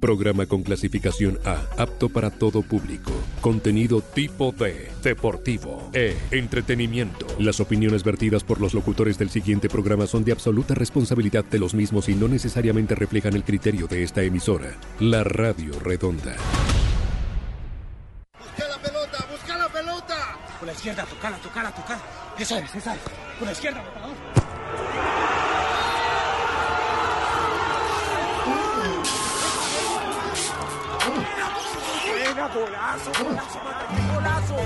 Programa con clasificación A, apto para todo público. Contenido tipo D, deportivo, E, entretenimiento. Las opiniones vertidas por los locutores del siguiente programa son de absoluta responsabilidad de los mismos y no necesariamente reflejan el criterio de esta emisora. La Radio Redonda. Busca la pelota, busca la pelota. Por la izquierda, tocala, tocala, tocala. Esa es, esa es. Por la izquierda, matador. Venga, golazo, golazo, golazo.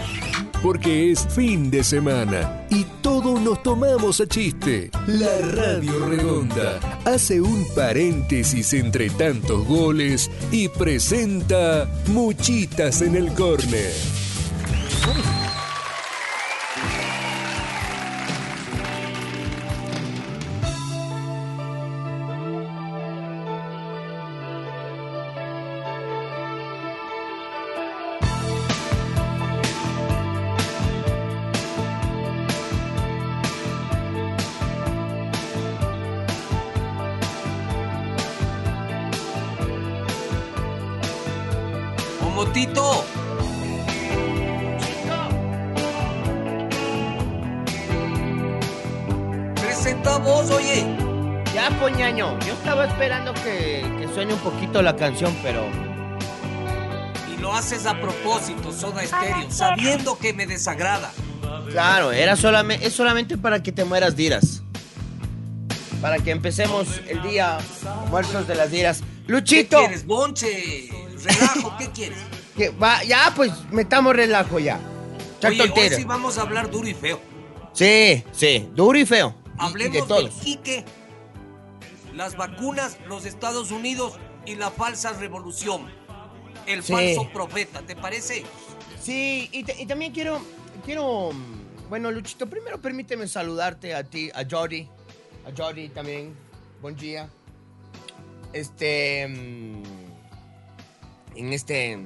Porque es fin de semana y todos nos tomamos a chiste. La Radio Redonda hace un paréntesis entre tantos goles y presenta Muchitas en el Córner. Canción, pero Y lo haces a propósito, Soda Estéreo, sabiendo que me desagrada. claro, era solamente, es solamente para que te mueras diras. Para que empecemos el día muertos de las diras. ¿Qué Luchito, quieres, bonche? Relajo, ¿qué quieres? que va, ya pues metamos relajo ya. Oye, hoy sí vamos a hablar duro y feo. Sí, sí, duro y feo. Y, Hablemos de del todos. Quique, las vacunas, los Estados Unidos y la falsa revolución. El Sí. falso profeta, ¿te parece? Sí, y, te- y también quiero, quiero, bueno, Luchito, primero permíteme saludarte a ti, a Jody, a Jody también, buen día. Este, mm, en este,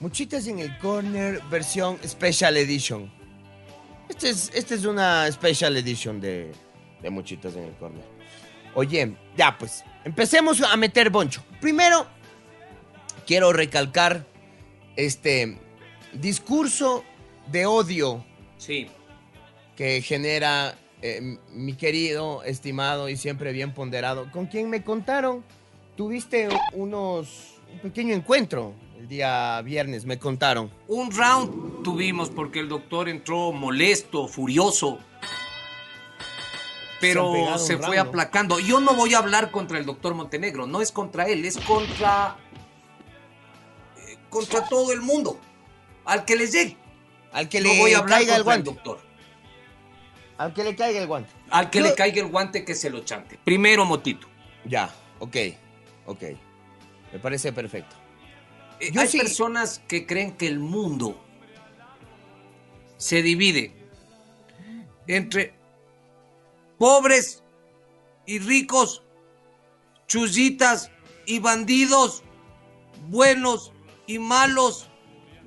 Muchitas en el Corner, versión Special Edition. Este es, esta es una Special Edition de, de Muchitas en el Corner. Oye, ya pues, empecemos a meter boncho. Primero, quiero recalcar este discurso de odio Sí. que genera eh, mi querido, estimado y siempre bien ponderado, con quien me contaron, tuviste unos, un pequeño encuentro el día viernes, me contaron. Un round tuvimos porque el doctor entró molesto, furioso. Pero se, fue aplacando. Yo no voy a hablar contra el doctor Montenegro, no es contra él, es contra. eh, contra todo el mundo. Al que le llegue. Al que no le voy a hablar caiga el contra el guante. doctor. Al que le caiga el guante. Al que Yo- le caiga el guante que se lo chante. Primero, Motito. Ya, ok, ok. Me parece perfecto. Eh, Yo Hay sí- personas que creen que el mundo se divide entre pobres y ricos, chullitas y bandidos, buenos y malos,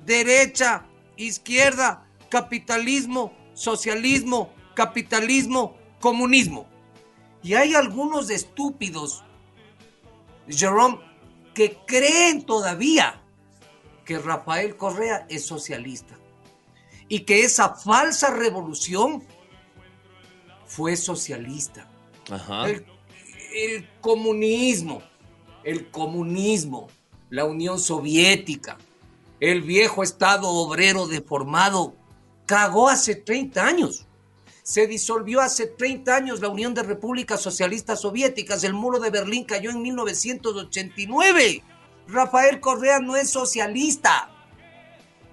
derecha, izquierda, capitalismo, socialismo, capitalismo, comunismo. Y hay algunos estúpidos, Jerome, que creen todavía que Rafael Correa es socialista y que esa falsa revolución fue socialista. Ajá. El, el comunismo, el comunismo, la Unión Soviética, el viejo Estado obrero deformado, cagó hace 30 años. Se disolvió hace 30 años la Unión de Repúblicas Socialistas Soviéticas. El muro de Berlín cayó en 1989. Rafael Correa no es socialista.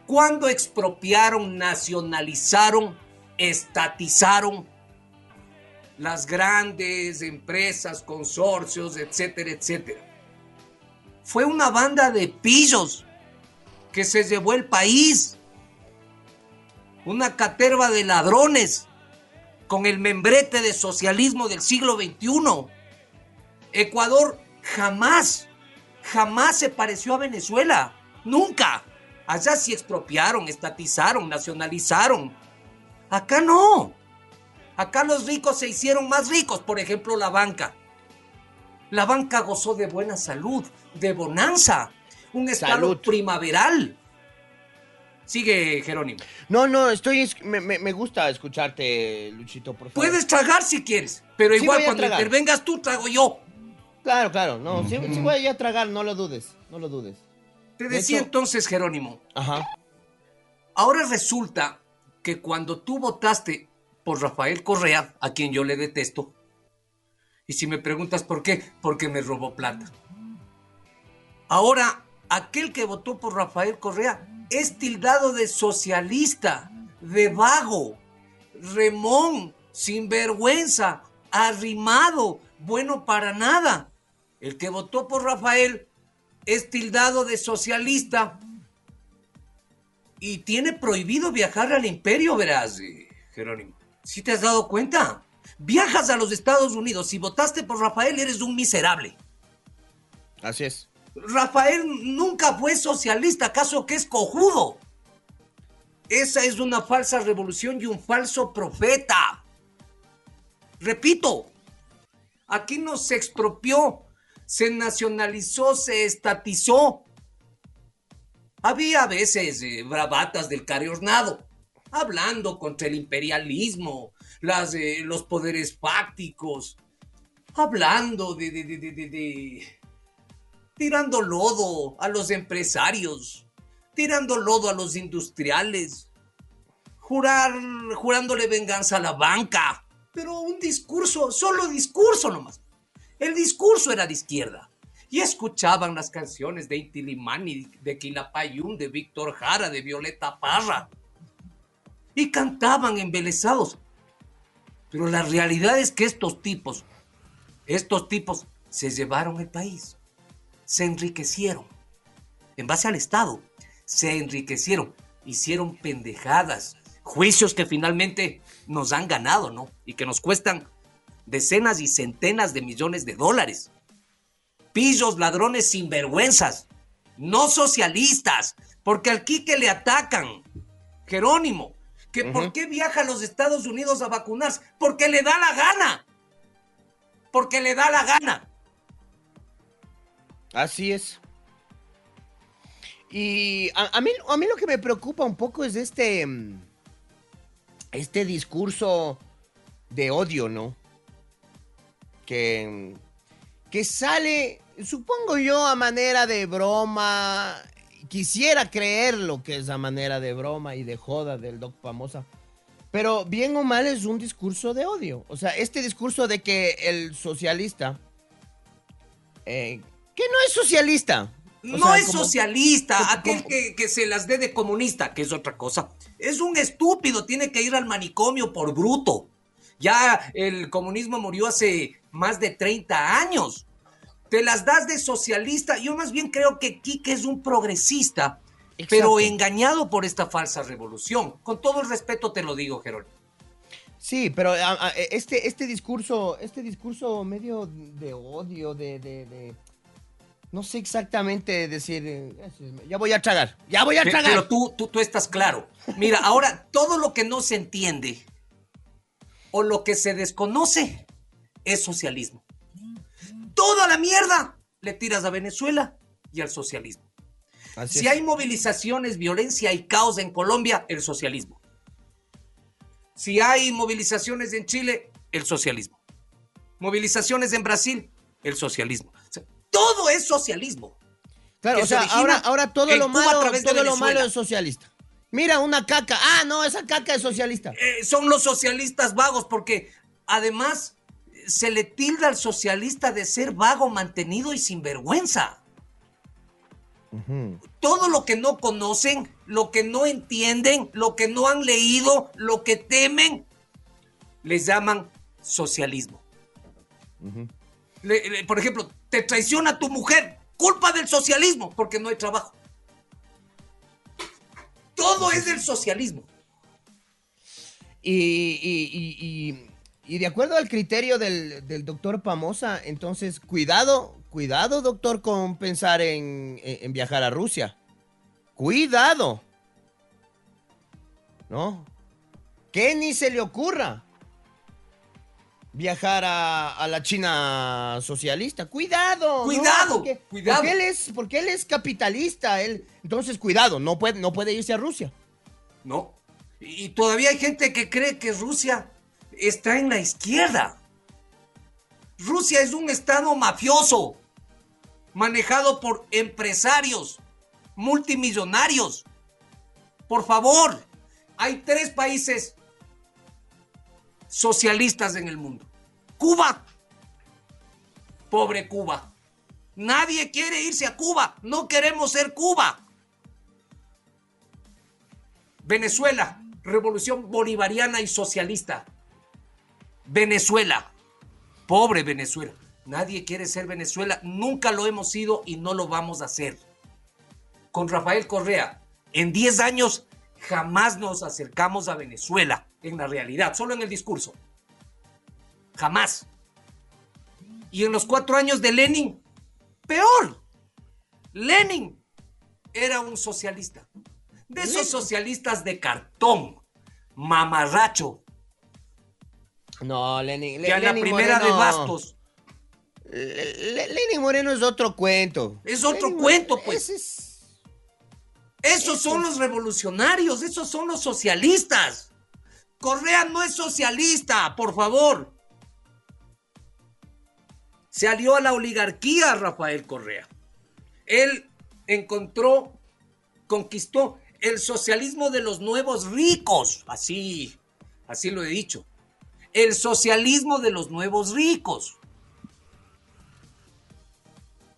Cuando expropiaron, nacionalizaron, estatizaron las grandes empresas, consorcios, etcétera, etcétera. Fue una banda de pillos que se llevó el país. Una caterva de ladrones con el membrete de socialismo del siglo XXI. Ecuador jamás, jamás se pareció a Venezuela. Nunca. Allá sí expropiaron, estatizaron, nacionalizaron. Acá no. Acá los ricos se hicieron más ricos, por ejemplo, la banca. La banca gozó de buena salud, de bonanza, un estado primaveral. Sigue, Jerónimo. No, no, estoy. es- Me, me- gusta escucharte, Luchito, por favor. Puedes tragar si quieres, pero Sí igual cuando intervengas tú, trago yo. Claro, claro. No, sí, sí voy a tragar, no lo dudes. No lo dudes. Te De decía hecho- entonces, Jerónimo, Ajá. ahora resulta que cuando tú votaste por Rafael Correa, a quien yo le detesto, y si me preguntas por qué, porque me robó plata. Ahora, aquel que votó por Rafael Correa es tildado de socialista, de vago, remón, sinvergüenza, arrimado, bueno para nada. El que votó por Rafael es tildado de socialista y tiene prohibido viajar al imperio, verás, eh, Jerónimo. ¿Sí te has dado cuenta? Viajas a los Estados Unidos. Si votaste por Rafael, eres un miserable. Así es. Rafael nunca fue socialista, ¿acaso que es cojudo? Esa es una falsa revolución y un falso profeta. Repito, aquí no se expropió, se nacionalizó, se estatizó. Había a veces eh, bravatas del carriornado, hablando contra el imperialismo, las, eh, los poderes fácticos, hablando de, de, de, tirando lodo a los empresarios, tirando lodo a los industriales, jurar, jurándole venganza a la banca, pero un discurso, solo discurso nomás. El discurso era de izquierda. Y escuchaban las canciones de Intilimani, de Quilapayún, de Víctor Jara, de Violeta Parra. Y cantaban embelesados. Pero la realidad es que estos tipos, estos tipos se llevaron el país se enriquecieron. En base al Estado, se enriquecieron, hicieron pendejadas, juicios que finalmente nos han ganado, ¿no? Y que nos cuestan decenas y centenas de millones de dólares. Pillos, ladrones sinvergüenzas, no socialistas, porque al Quique le atacan. Jerónimo, que por qué viaja a los Estados Unidos a vacunarse, porque le da la gana. Porque le da la gana. Así es. Y a, a mí, a mí lo que me preocupa un poco es este. mm, Este discurso de odio, ¿no? Que. Que sale, supongo yo, a manera de broma. Quisiera creer lo que es a manera de broma y de joda del Doc Famosa. Pero bien o mal es un discurso de odio. O sea, este discurso de que el socialista. eh, que no es socialista. O no sea, es como- socialista, aquel como- que, que se las dé de comunista, que es otra cosa. Es un estúpido, tiene que ir al manicomio por bruto. Ya el comunismo murió hace más de 30 años. Te las das de socialista. Yo más bien creo que Quique es un progresista, pero engañado por esta falsa revolución. Con todo el respeto te lo digo, Jerónimo. Sí, pero a- a- este, este discurso, este discurso medio de odio, de, de- de- no sé exactamente decir, eh, ya voy a tragar, ya voy a tragar. Pero tú, tú, tú estás claro. Mira, ahora todo lo que no se entiende o lo que se desconoce es socialismo. Toda la mierda le tiras a Venezuela y al socialismo. Así Si es. hay movilizaciones, violencia y caos en Colombia, el socialismo. Si hay movilizaciones en Chile, el socialismo. Movilizaciones en Brasil, el socialismo. O sea, todo es socialismo. Claro, o se sea, ahora, ahora todo lo malo, todo lo malo es socialista. Mira, una caca. Ah, no, esa caca es socialista. Eh, son los socialistas vagos, porque además se le tilda al socialista de ser vago, mantenido y sinvergüenza. Todo lo que no conocen, lo que no entienden, lo que no han leído, lo que temen, les llaman socialismo. Le- le- por ejemplo, te traiciona tu mujer, culpa del socialismo, porque no hay trabajo. Todo es del socialismo. Y, y- y- y- y de acuerdo al criterio del, del doctor Pamosa, entonces, cuidado, cuidado, doctor, con pensar en, en- en viajar a Rusia. Cuidado. ¿No? Que ni se le ocurra. viajar a, la China socialista. Cuidado. Cuidado, cuidado. Porque él, es, porque él es capitalista. Él, entonces, cuidado, no puede, no puede irse a Rusia. No. Y todavía hay gente que cree que Rusia está en la izquierda. Rusia es un estado mafioso, manejado por empresarios multimillonarios. Por favor, hay tres países socialistas en el mundo. Cuba. Pobre Cuba. Nadie quiere irse a Cuba. No queremos ser Cuba. Venezuela. Revolución bolivariana y socialista. Venezuela. Pobre Venezuela. Nadie quiere ser Venezuela. Nunca lo hemos sido y no lo vamos a hacer. Con Rafael Correa, en 10 años jamás nos acercamos a Venezuela en la realidad, solo en el discurso. Jamás. Y en los cuatro años de Lenin, peor. Lenin era un socialista. De esos socialistas de cartón, mamarracho. No, Lenin. Que a la primera de bastos. Lenin Moreno es otro cuento. Es otro cuento, pues. Esos son los revolucionarios, esos son los socialistas. Correa no es socialista, por favor. Se alió a la oligarquía Rafael Correa. Él encontró, conquistó el socialismo de los nuevos ricos. Así, así lo he dicho. El socialismo de los nuevos ricos.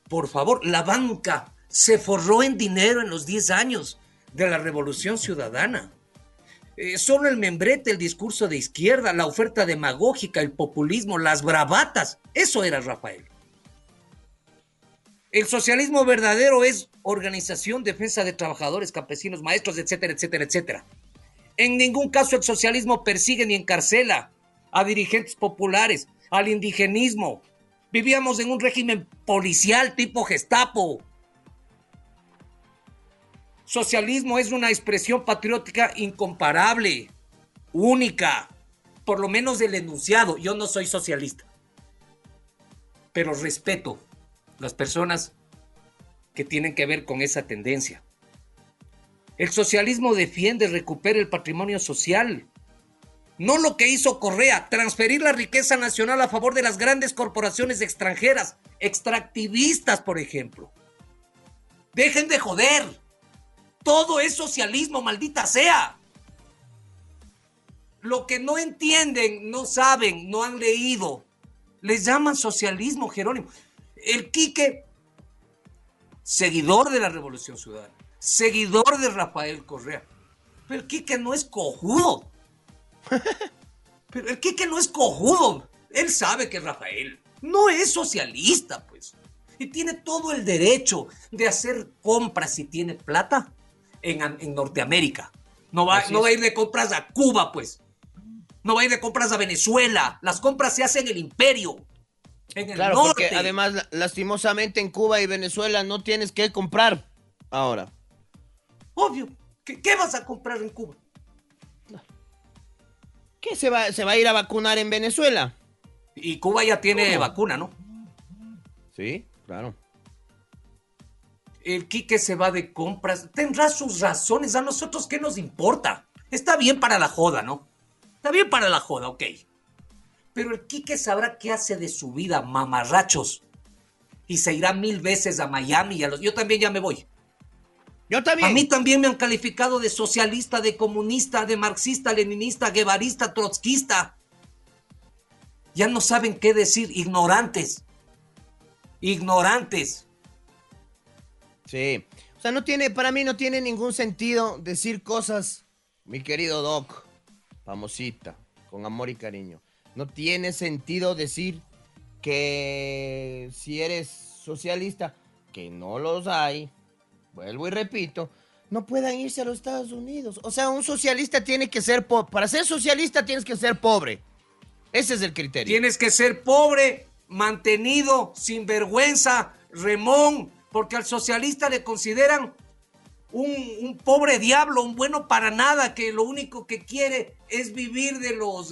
Por favor, la banca se forró en dinero en los 10 años de la Revolución Ciudadana. Eh, solo el membrete, el discurso de izquierda, la oferta demagógica, el populismo, las bravatas, eso era Rafael. El socialismo verdadero es organización, defensa de trabajadores, campesinos, maestros, etcétera, etcétera, etcétera. En ningún caso el socialismo persigue ni encarcela a dirigentes populares, al indigenismo. Vivíamos en un régimen policial tipo Gestapo. Socialismo es una expresión patriótica incomparable, única, por lo menos del enunciado. Yo no soy socialista, pero respeto las personas que tienen que ver con esa tendencia. El socialismo defiende, recupera el patrimonio social. No lo que hizo Correa, transferir la riqueza nacional a favor de las grandes corporaciones extranjeras, extractivistas, por ejemplo. Dejen de joder. Todo es socialismo, maldita sea. Lo que no entienden, no saben, no han leído, les llaman socialismo, Jerónimo. El Quique, seguidor de la Revolución Ciudadana, seguidor de Rafael Correa. Pero el Quique no es cojudo. Pero el Quique no es cojudo. Él sabe que Rafael no es socialista, pues. Y tiene todo el derecho de hacer compras si tiene plata en, Norteamérica. No va, no va a ir de compras a Cuba, pues. No va a ir de compras a Venezuela. Las compras se hacen en el imperio. En el claro, norte. porque además, lastimosamente en Cuba y Venezuela no tienes que comprar ahora. Obvio. ¿Qué, vas a comprar en Cuba? ¿Qué se va, se va a ir a vacunar en Venezuela? Y Cuba ya tiene vacuna, ¿no? Sí, claro el Quique se va de compras, tendrá sus razones, a nosotros qué nos importa. Está bien para la joda, ¿no? Está bien para la joda, ok. Pero el Quique sabrá qué hace de su vida, mamarrachos. Y se irá mil veces a Miami y a los... Yo también ya me voy. Yo también. A mí también me han calificado de socialista, de comunista, de marxista, leninista, guevarista, trotskista. Ya no saben qué decir, ignorantes. Ignorantes. Sí. O sea, no tiene, para mí no tiene ningún sentido decir cosas, mi querido Doc, famosita, con amor y cariño. No tiene sentido decir que si eres socialista, que no los hay, vuelvo y repito, no puedan irse a los Estados Unidos. O sea, un socialista tiene que ser pobre. Para ser socialista tienes que ser pobre. Ese es el criterio. Tienes que ser pobre, mantenido, sin vergüenza, remón, porque al socialista le consideran un, pobre diablo, un bueno para nada, que lo único que quiere es vivir de los...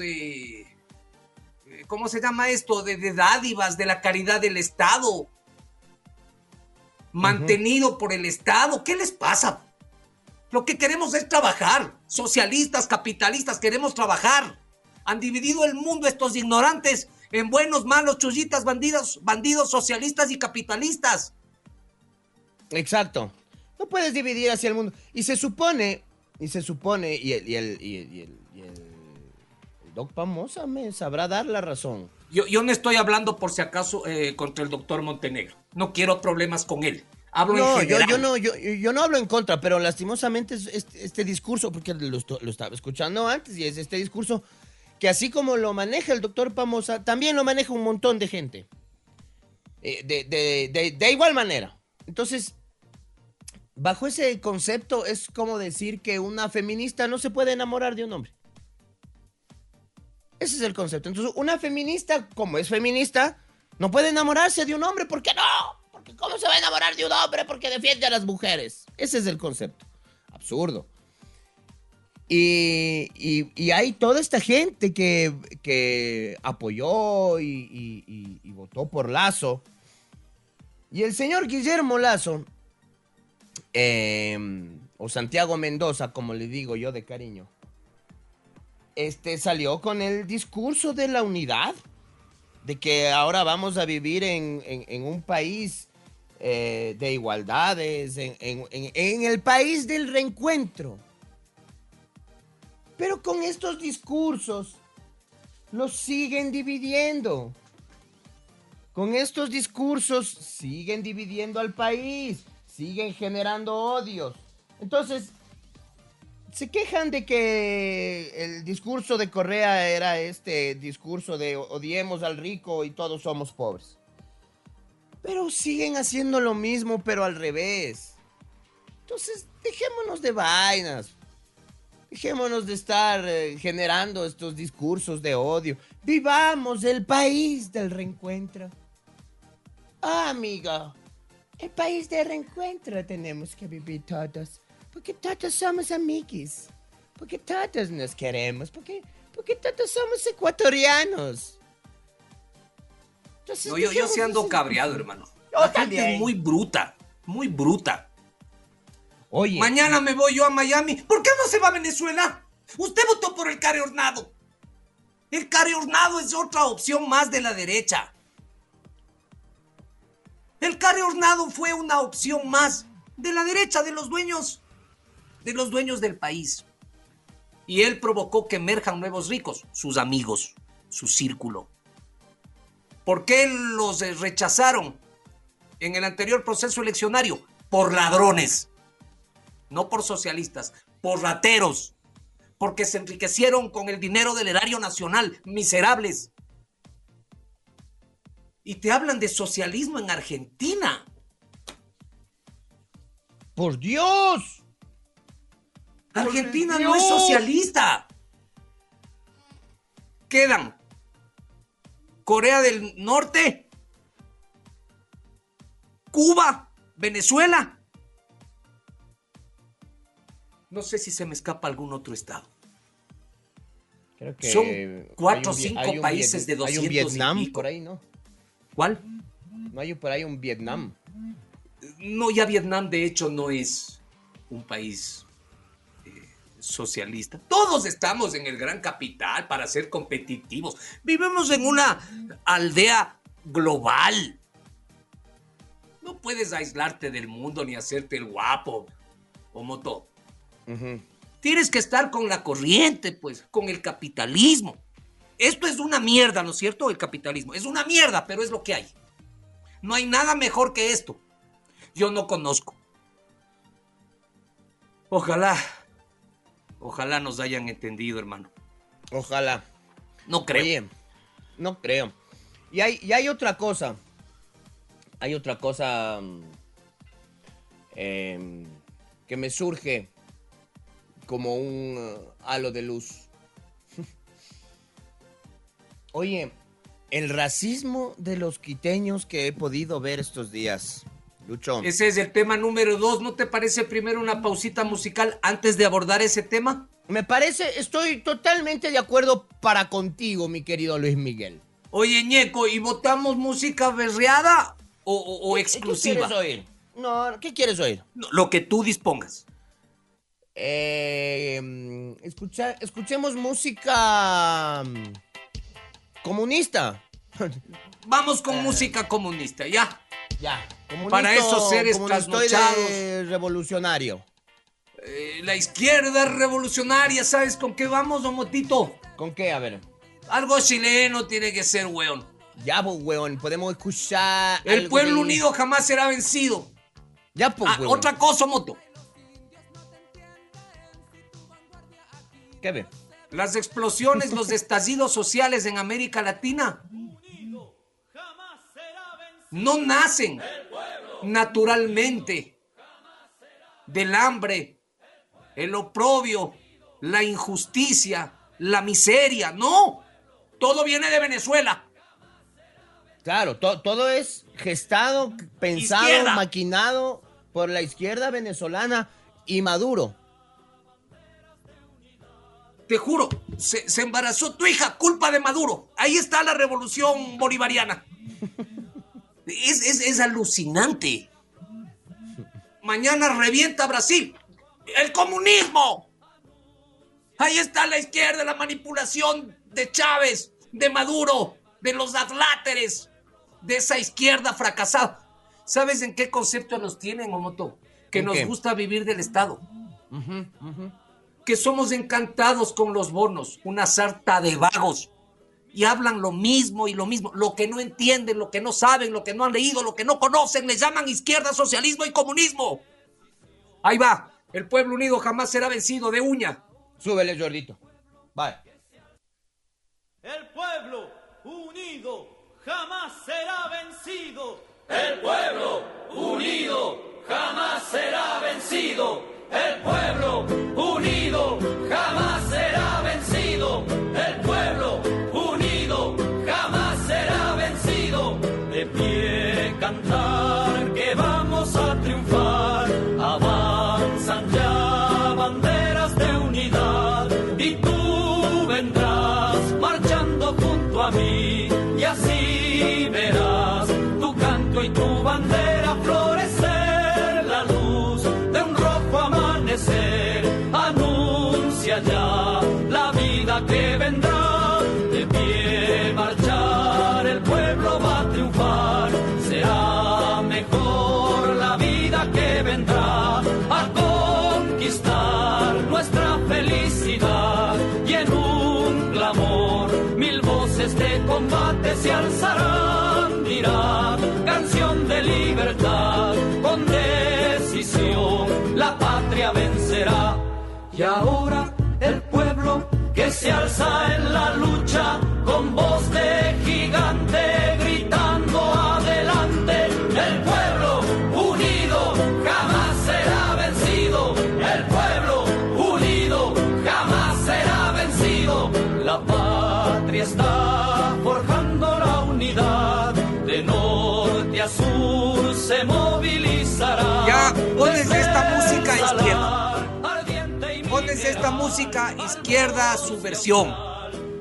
¿cómo se llama esto? De, de dádivas, de la caridad del Estado. Mantenido por el Estado. ¿Qué les pasa? Lo que queremos es trabajar. Socialistas, capitalistas, queremos trabajar. Han dividido el mundo estos ignorantes en buenos, malos, chullitas, bandidos, bandidos, socialistas y capitalistas. Exacto. No puedes dividir hacia el mundo. Y se supone, y se supone, y el, y el, y el, y el, y el- el Doc Pamosa me sabrá dar la razón. Yo, yo no estoy hablando por si acaso eh, contra el doctor Montenegro. No quiero problemas con él. Hablo No, en yo, yo no, yo, yo no hablo en contra, pero lastimosamente es este, este discurso, porque lo, lo estaba escuchando antes, y es este discurso que así como lo maneja el doctor Pamosa, también lo maneja un montón de gente. Eh, de, de- de- de igual manera. Entonces, bajo ese concepto es como decir que una feminista no se puede enamorar de un hombre. Ese es el concepto. Entonces, una feminista, como es feminista, no puede enamorarse de un hombre. ¿Por qué no? Porque ¿cómo se va a enamorar de un hombre? Porque defiende a las mujeres. Ese es el concepto. Absurdo. Y, y- hay toda esta gente que, que apoyó y, y- votó por Lazo. Y el señor Guillermo Lazo, eh, o Santiago Mendoza, como le digo yo de cariño, este salió con el discurso de la unidad, de que ahora vamos a vivir en, en- un país eh, de igualdades, en- en el país del reencuentro. Pero con estos discursos los siguen dividiendo. Con estos discursos siguen dividiendo al país, siguen generando odios. Entonces, se quejan de que el discurso de Correa era este discurso de odiemos al rico y todos somos pobres. Pero siguen haciendo lo mismo, pero al revés. Entonces, dejémonos de vainas. Dejémonos de estar eh, generando estos discursos de odio. Vivamos el país del reencuentro. Ah, amigo. El país del reencuentro tenemos que vivir todos. Porque todos somos amiguis. Porque todos nos queremos. Porque, porque todos somos ecuatorianos. Entonces, No, yo, yo sí ando cabreado, hermano. Yo La gente también. es muy bruta, muy bruta. Oye. Mañana me voy yo a Miami. ¿Por qué no se va a Venezuela? Usted votó por el Care Hornado. El Care Hornado es otra opción más de la derecha. El Care Hornado fue una opción más de la derecha, de los dueños, de los dueños del país. Y él provocó que emerjan nuevos ricos, sus amigos, su círculo. ¿Por qué los eh, rechazaron en el anterior proceso eleccionario? Por ladrones no por socialistas, por rateros, porque se enriquecieron con el dinero del erario nacional, miserables. Y te hablan de socialismo en Argentina. ¡Por Dios! Argentina no es socialista. Quedan Corea del Norte, Cuba, Venezuela. No sé si se me escapa algún otro estado. Creo que Son hay cuatro o un cinco hay un países de Hay 200 un y Vietnam pico. por ahí, ¿no? ¿Cuál? No hay por ahí un Vietnam. No, ya Vietnam de hecho no es un país socialista. Todos estamos en el gran capital para ser competitivos. Vivimos en una aldea global. No puedes aislarte del mundo ni hacerte el guapo, o moto. Tienes que estar con la corriente, pues, con el capitalismo. Esto es una mierda, ¿no es cierto? El capitalismo. Es una mierda, pero es lo que hay. No hay nada mejor que esto. Yo no conozco. Ojalá, ojalá nos hayan entendido, hermano. Ojalá. No creo. Oye, no creo. Y hay, y hay otra cosa. Hay otra cosa mm, em, que me surge como un uh, halo de luz. Oye, el racismo de los quiteños que he podido ver estos días. Lucho. Ese es el tema número dos. ¿No te parece primero una pausita musical antes de abordar ese tema? Me parece, estoy totalmente de acuerdo para contigo, mi querido Luis Miguel. Oye, Ñeco, ¿y votamos música berreada o, o- o ¿Qué exclusiva? quieres oír? No, ¿qué quieres oír? Lo que tú dispongas. Eh, mm, escucha, escuchemos música mm, comunista. Vamos Eh. con música comunista, ya. Ya. Para esos seres trasnochados. revolucionario. Eh, la izquierda revolucionaria, ¿sabes con qué vamos, don Motito? ¿Con qué? A ver. Algo chileno tiene que ser, weón. Ya, pues, weón, podemos escuchar. El pueblo unido jamás será vencido. Ya, pues, Ah, weón. otra cosa, Moto. ¿Qué ve? Las explosiones, los estallidos sociales en América Latina no nacen naturalmente del hambre, el oprobio, la injusticia, la miseria. No, todo viene de Venezuela. Claro, to- todo es gestado, pensado, Izquierda. maquinado por la izquierda venezolana y Maduro. Te juro, se, se embarazó tu hija, culpa de Maduro. Ahí está la revolución bolivariana. Es, es- es alucinante. Mañana revienta Brasil. ¡El comunismo! Ahí está la izquierda, la manipulación de Chávez, de Maduro, de los adláteres, de esa izquierda fracasada. ¿Sabes en qué concepto nos tienen, Omoto? Que ¿En nos qué? gusta vivir del Estado que somos encantados con los bonos, una sarta de vagos. Y hablan lo mismo y lo mismo. Lo que no entienden, lo que no saben, lo que no han leído, lo que no conocen, le llaman izquierda, socialismo y comunismo. Ahí va. El pueblo unido jamás será vencido de uña. Súbele, Jordito. Vale. El pueblo unido jamás será vencido. El pueblo unido jamás será vencido. Esta música izquierda, su versión.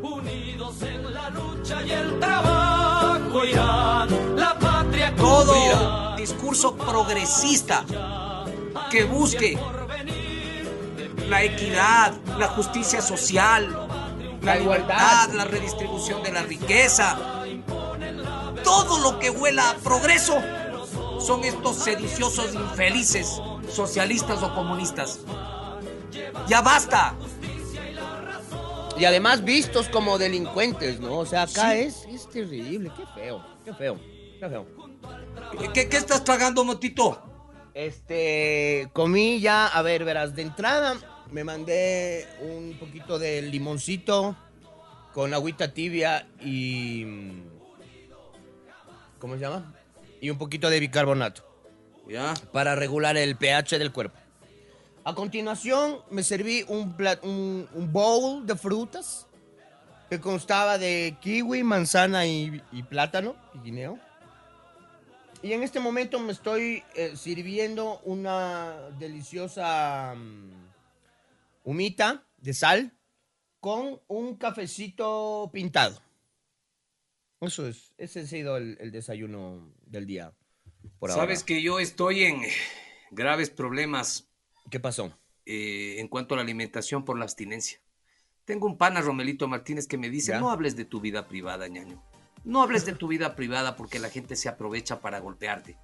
unidos en la lucha y el trabajo irán la patria Todo discurso progresista que busque la equidad, la justicia social, la igualdad, la redistribución de la riqueza. Todo lo que huela a progreso son estos sediciosos infelices, socialistas o comunistas. Ya basta. Y además vistos como delincuentes, ¿no? O sea, acá Sí. es, es terrible. Qué feo, qué feo, qué feo. ¿Qué, qué estás tragando, Motito? Este, comí ya, a ver, verás, de entrada me mandé un poquito de limoncito con agüita tibia y... ¿Cómo se llama? Y un poquito de bicarbonato Ya. para regular el pH del cuerpo. A continuación me serví un, pla- un, bowl de frutas que constaba de kiwi, manzana y, plátano y guineo. Y en este momento me estoy eh, sirviendo una deliciosa mm, humita de sal con un cafecito pintado. Eso es, ese ha sido el, desayuno del día. Sabes que yo estoy en graves problemas ¿Qué pasó? eh, en cuanto a la alimentación por la abstinencia. Tengo un pana, Romelito Martínez, que me dice, ¿Ya? no hables de tu vida privada, ñaño. No hables de tu vida privada porque la gente se aprovecha para golpearte.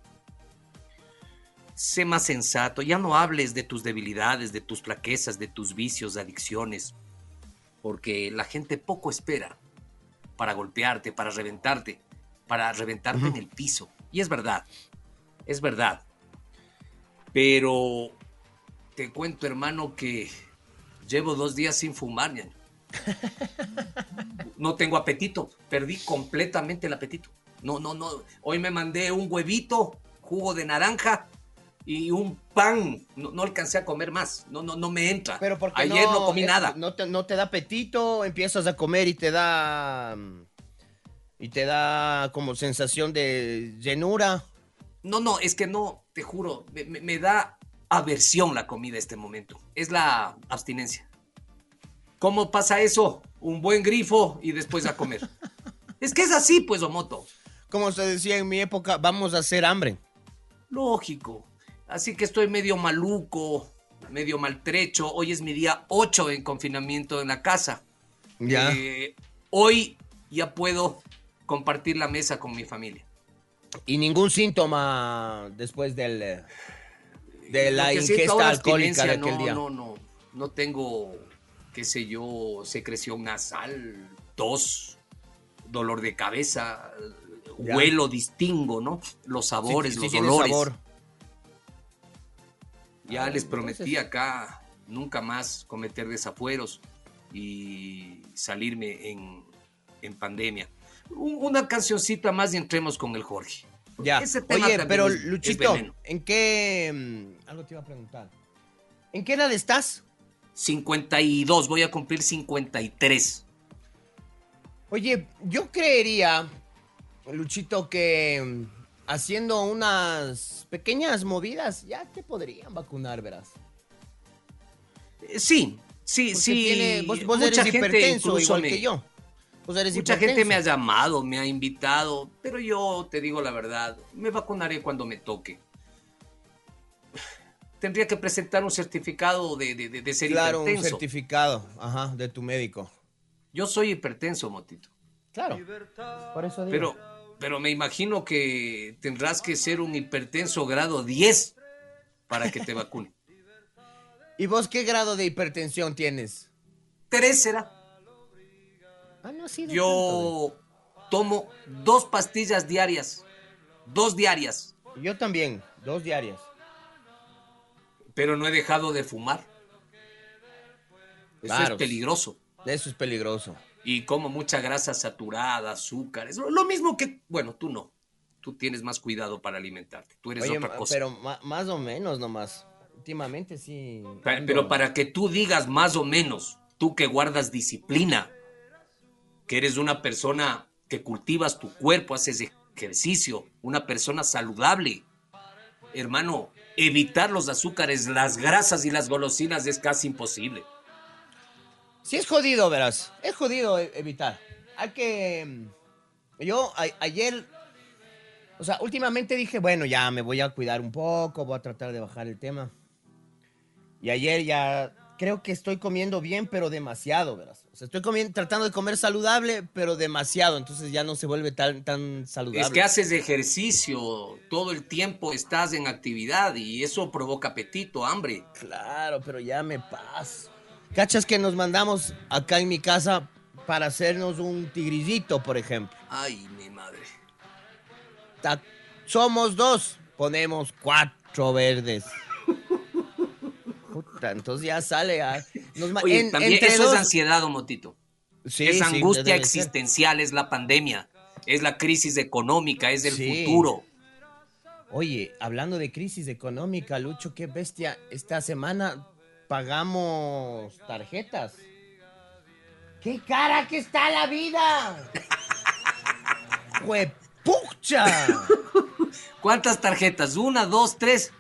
Sé más sensato, ya no hables de tus debilidades, de tus flaquezas, de tus vicios, adicciones, porque la gente poco espera para golpearte, para reventarte, para reventarte en el piso. Y es verdad, es verdad. Pero te cuento, hermano, que llevo dos días sin fumar. No tengo apetito, perdí completamente el apetito. No, no, no. Hoy me mandé un huevito, jugo de naranja y un pan. No, no alcancé a comer más. No, no, no me entra. Pero porque Ayer no, comí es- nada. No te, no te da apetito, empiezas a comer y te da. Y te da como sensación de llenura. No, no, es que no, te juro, me da aversión la comida este momento. Es la abstinencia. ¿Cómo pasa eso? Un buen grifo y después a comer. es que es así, pues, Omoto. Como se decía en mi época, vamos a hacer hambre. Lógico. Así que estoy medio maluco, medio maltrecho. Hoy es mi día 8 en confinamiento en la casa. Ya. Eh, hoy ya puedo compartir la mesa con mi familia. Y ningún síntoma después del, eh, de la ingesta alcohólica de aquel no, día. No, no, no tengo, qué sé yo, secreción nasal, tos, dolor de cabeza, Ya. huelo, distingo, ¿no? Los sabores, Sí, sí los olores. sabor. Ya les prometí entonces- acá nunca más cometer desafueros y salirme en, en pandemia. Un- Una cancioncita más y entremos con el Jorge. Ya. Ese tema Oye, pero Luchito. ¿en qué. Algo te iba a preguntar. ¿En qué edad estás? 52, voy a cumplir 53. Oye, yo creería, Luchito, que mm, haciendo unas pequeñas movidas ya te podrían vacunar, verás. Eh, Sí, sí, Porque sí. tiene- vos, vos Mucha eres gente hipertenso igual me- que yo. Vos eres Mucha gente me ha llamado, me ha invitado, pero yo te digo la verdad, me vacunaré cuando me toque. Tendría que presentar un certificado de, de- de- de ser Claro, un certificado, ajá, de tu médico. Yo soy hipertenso, Motito. Claro. Por eso digo. Pero, pero me imagino que tendrás que ser un hipertenso grado 10 para que te vacune. ¿Y vos qué grado de hipertensión tienes? Tres será. Ah, no tanto, Yo tomo dos pastillas diarias. Dos diarias. Yo también, dos diarias. Pero no he dejado de fumar. Eso Claro. es peligroso. Eso es peligroso. Y como mucha grasa saturada, azúcares. Lo lo mismo que, bueno, tú no. Tú tienes más cuidado para alimentarte. Tú eres Oye, otra cosa. pero más o menos nomás. Últimamente sí. Ando- Pero para que tú digas más o menos, tú que guardas disciplina, que eres una persona que cultivas tu cuerpo, haces ejercicio, una persona saludable, hermano, evitar los azúcares, las grasas y las golosinas es casi imposible. Sí es jodido, verás. Es jodido e- evitar. Hay que... mm, Yo ayer... O sea, últimamente dije, bueno, ya me voy a cuidar un poco, voy a tratar de bajar el tema. Y ayer ya creo que estoy comiendo bien, pero demasiado, verás. Sea, estoy comiendo, tratando de comer saludable, pero demasiado. Entonces ya no se vuelve tan, tan saludable. Es que haces ejercicio, todo el tiempo estás en actividad y eso provoca apetito, hambre. Claro, pero ya me paso. ¿Cachas que nos mandamos acá en mi casa para hacernos un tigrillito, por ejemplo? Ay, mi madre. Ta- Somos dos, ponemos cuatro verdes. Puta, entonces ya sale. ah, nos Oye, en- también eso es ansiedad, Motito. Sí, es sí, angustia ser. existencial, es la pandemia, es la crisis económica, es el Sí. futuro. Oye, hablando de crisis económica, Lucho, qué bestia. Esta semana pagamos tarjetas. ¡Qué cara que está la vida! ¡Juepucha! ¿Cuántas tarjetas? ¿Una, dos, tres?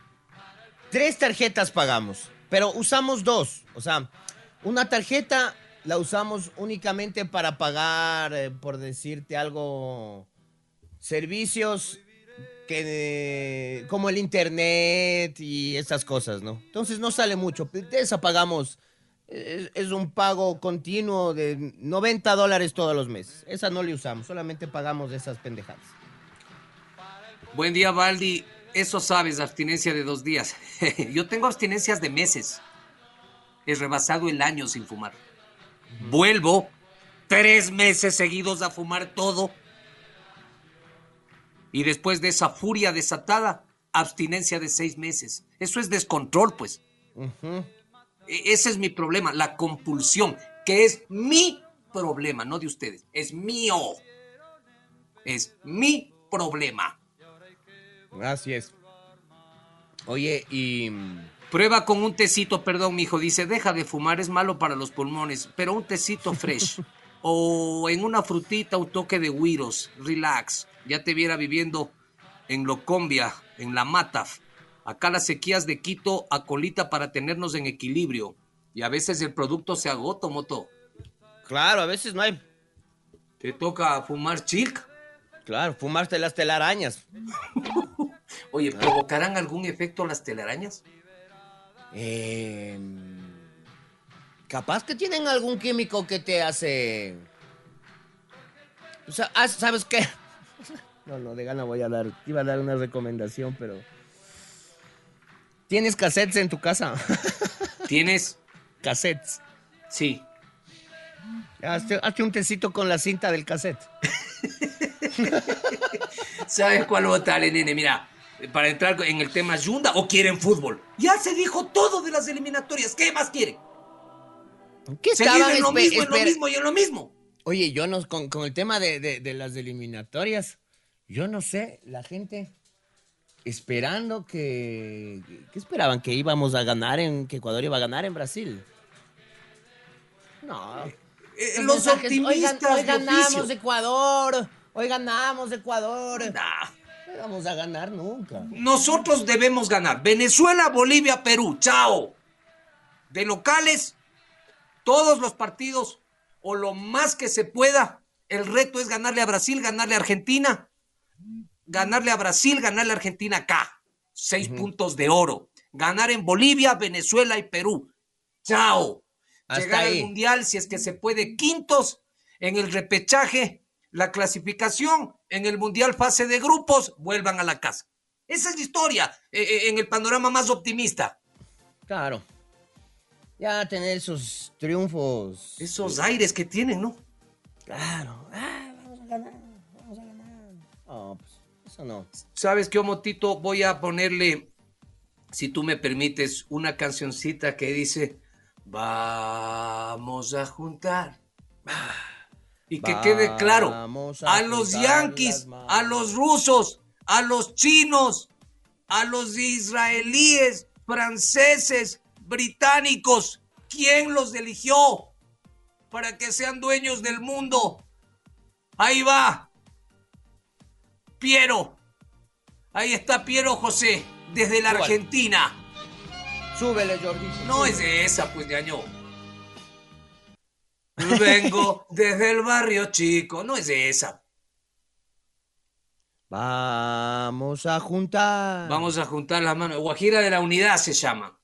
Tres tarjetas pagamos, pero usamos dos. O sea, una tarjeta la usamos únicamente para pagar, eh, por decirte algo, servicios como el internet y esas cosas, ¿no? Entonces no sale mucho. De esa pagamos, es, un pago continuo de 90 dólares todos los meses. Esa no le usamos, solamente pagamos esas pendejadas. Buen día, Baldi. Eso sabes, abstinencia de dos días. Yo tengo abstinencias de meses. He rebasado el año sin fumar. Vuelvo tres meses seguidos a fumar todo. Y después de esa furia desatada, abstinencia de seis meses. Eso es descontrol, pues. E- Ese es mi problema, la compulsión, que es mi problema, no de ustedes. Es mío. Es mi problema. Así es. Oye, y... Prueba con un tecito, perdón, mi hijo. Dice, deja de fumar, es malo para los pulmones, pero un tecito fresh. o en una frutita, un toque de güiros, relax. Ya te viera viviendo en Locombia, en la Mataf. Acá las sequías de Quito a colita para tenernos en equilibrio. Y a veces el producto se agota, moto. Claro, a veces no hay... Te toca fumar chilca. Claro, fumarte las telarañas. Oye, ¿provocarán algún efecto las telarañas? Eh, capaz que tienen algún químico que te hace... O sea, ah, ¿sabes qué? No, no, de gana voy a dar. Iba a dar una recomendación, pero... ¿Tienes cassettes en tu casa? ¿Tienes? cassettes. Sí. Hazte, hazte un tecito con la cinta del cassette. ¿Sabes cuál votarle, nene? Mira, para entrar en el tema Yunda o quieren fútbol. Ya se dijo todo de las eliminatorias. ¿Qué más quieren? ¿Qué Seguir en lo mismo, en lo espera- mismo y en lo mismo. Oye, yo no, con, con el tema de, de- de las eliminatorias, yo no sé, la gente esperando que... ¿Qué esperaban? ¿Que íbamos a ganar en... que Ecuador iba a ganar en Brasil? No. Eh, Los los mensajes, optimistas Hoy, gan- hoy de ganamos. Ecuador, hoy ganamos Ecuador. Nah. No vamos a ganar nunca. Nosotros debemos ganar. Venezuela, Bolivia, Perú. Chao. De locales, todos los partidos o lo más que se pueda. El reto es ganarle a Brasil, ganarle a Argentina. Ganarle a Brasil, ganarle a Argentina acá. Seis puntos de oro. Ganar en Bolivia, Venezuela y Perú. Chao. Hasta Llegar ahí. al Mundial, si es que se puede, quintos en el repechaje, la clasificación en el Mundial fase de grupos, vuelvan a la casa. Esa es la historia eh, eh, en el panorama más optimista. Claro. Ya tener esos triunfos. Esos aires que tienen, ¿no? Claro. Ah, vamos a ganar, vamos a ganar. No, pues, eso no. ¿Sabes qué, Motito? Voy a ponerle, si tú me permites, una cancioncita que dice, vamos a juntar. Y que quede claro, a a los yanquis, a los rusos, a los chinos, a los israelíes, franceses, británicos, ¿quién los eligió para que sean dueños del mundo? Ahí va. Piero. Ahí está Piero José, desde la. Argentina. Súbele, Jordi. No es de esa, pues, de año. Vengo desde el barrio chico. No es esa. Vamos a juntar. Vamos a juntar las manos. Guajira de la Unidad se llama.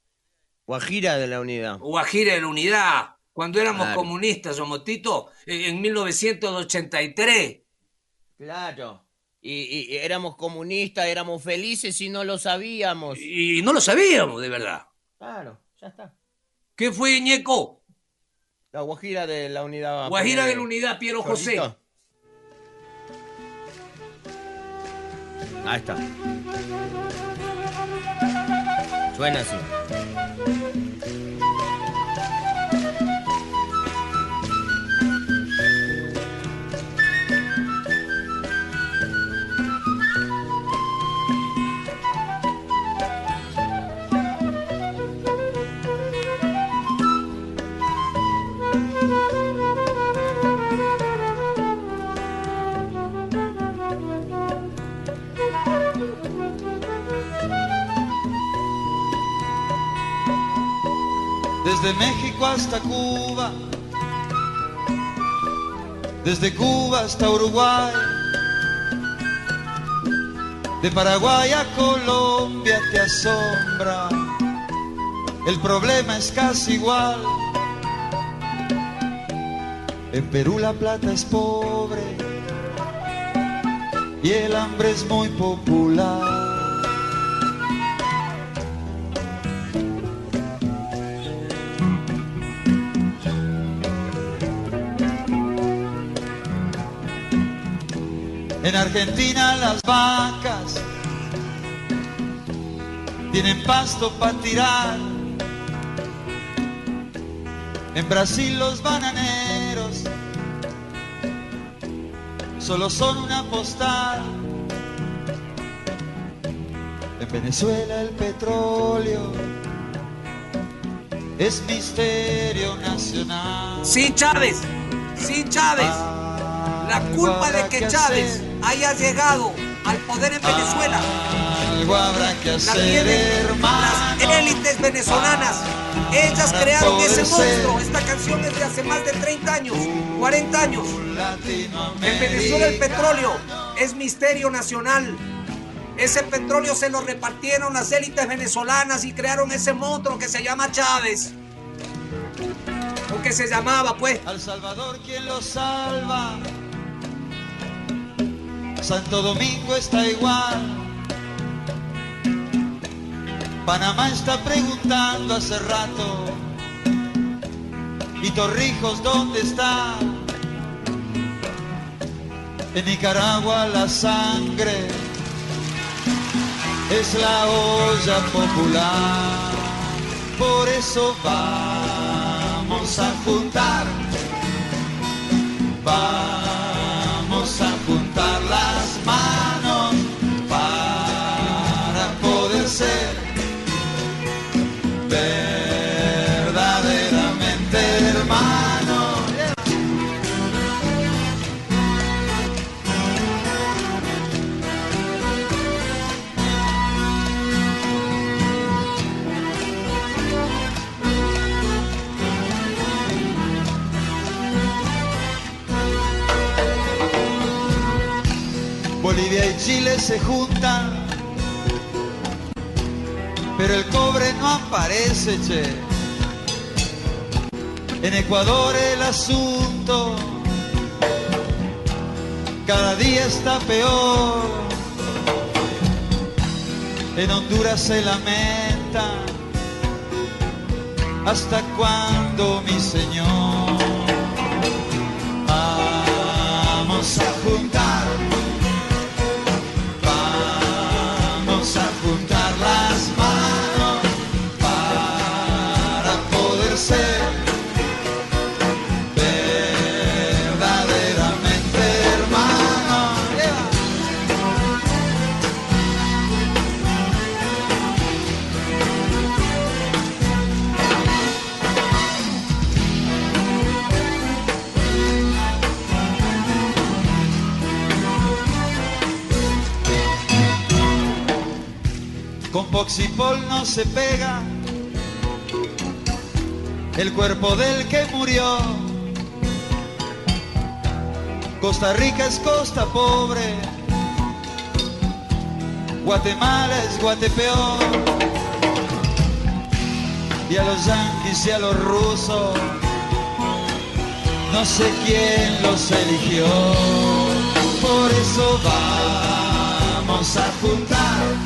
Guajira de la unidad. Guajira de la Unidad. Cuando éramos Claro. comunistas, Omotito, en 1983. Claro. Y, y- y éramos comunistas, éramos felices y no lo sabíamos. Y no lo sabíamos, de verdad. Claro, ya está. ¿Qué fue, Ñeco? La Guajira de la unidad. Guajira de la Unidad, Piero José. Ahí está. Suena así. Desde México hasta Cuba, desde Cuba hasta Uruguay, de Paraguay a Colombia te asombra, el problema es casi igual. En Perú la plata es pobre y el hambre es muy popular. En Argentina las vacas tienen pasto para tirar. En Brasil los bananeros solo son una postal. En Venezuela el petróleo es misterio nacional. Sin Chávez, sin Chávez. La culpa de que Chávez haya llegado al poder en Venezuela Algo habrá que la hacer, tienen hermano. las élites venezolanas. Ellas crearon ese monstruo. Esta canción es de hace más de 30 años, 40 años. En Venezuela el petróleo es misterio nacional. Ese petróleo se lo repartieron las élites venezolanas y crearon ese monstruo que se llama Chávez. O que se llamaba, pues. Al Salvador quien lo salva. Santo Domingo está igual. Panamá está preguntando hace rato. ¿Y Torrijos dónde está? En Nicaragua la sangre es la olla popular. Por eso vamos a juntar, vamos a Chile se juntan, pero el cobre no aparece, che. En Ecuador el asunto cada día está peor. En Honduras se lamenta. ¿Hasta cuándo, mi señor? Poxipol no se pega el cuerpo del que murió. Costa Rica es costa pobre, Guatemala es Guatepeor. Y a los yanquis y a los rusos, no sé quién los eligió. Por eso vamos a juntar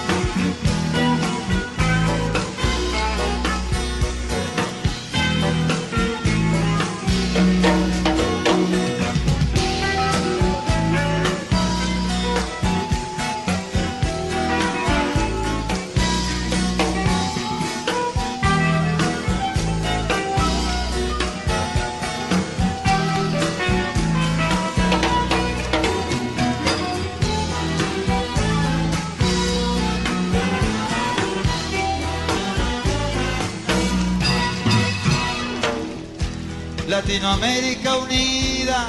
Latinoamérica unida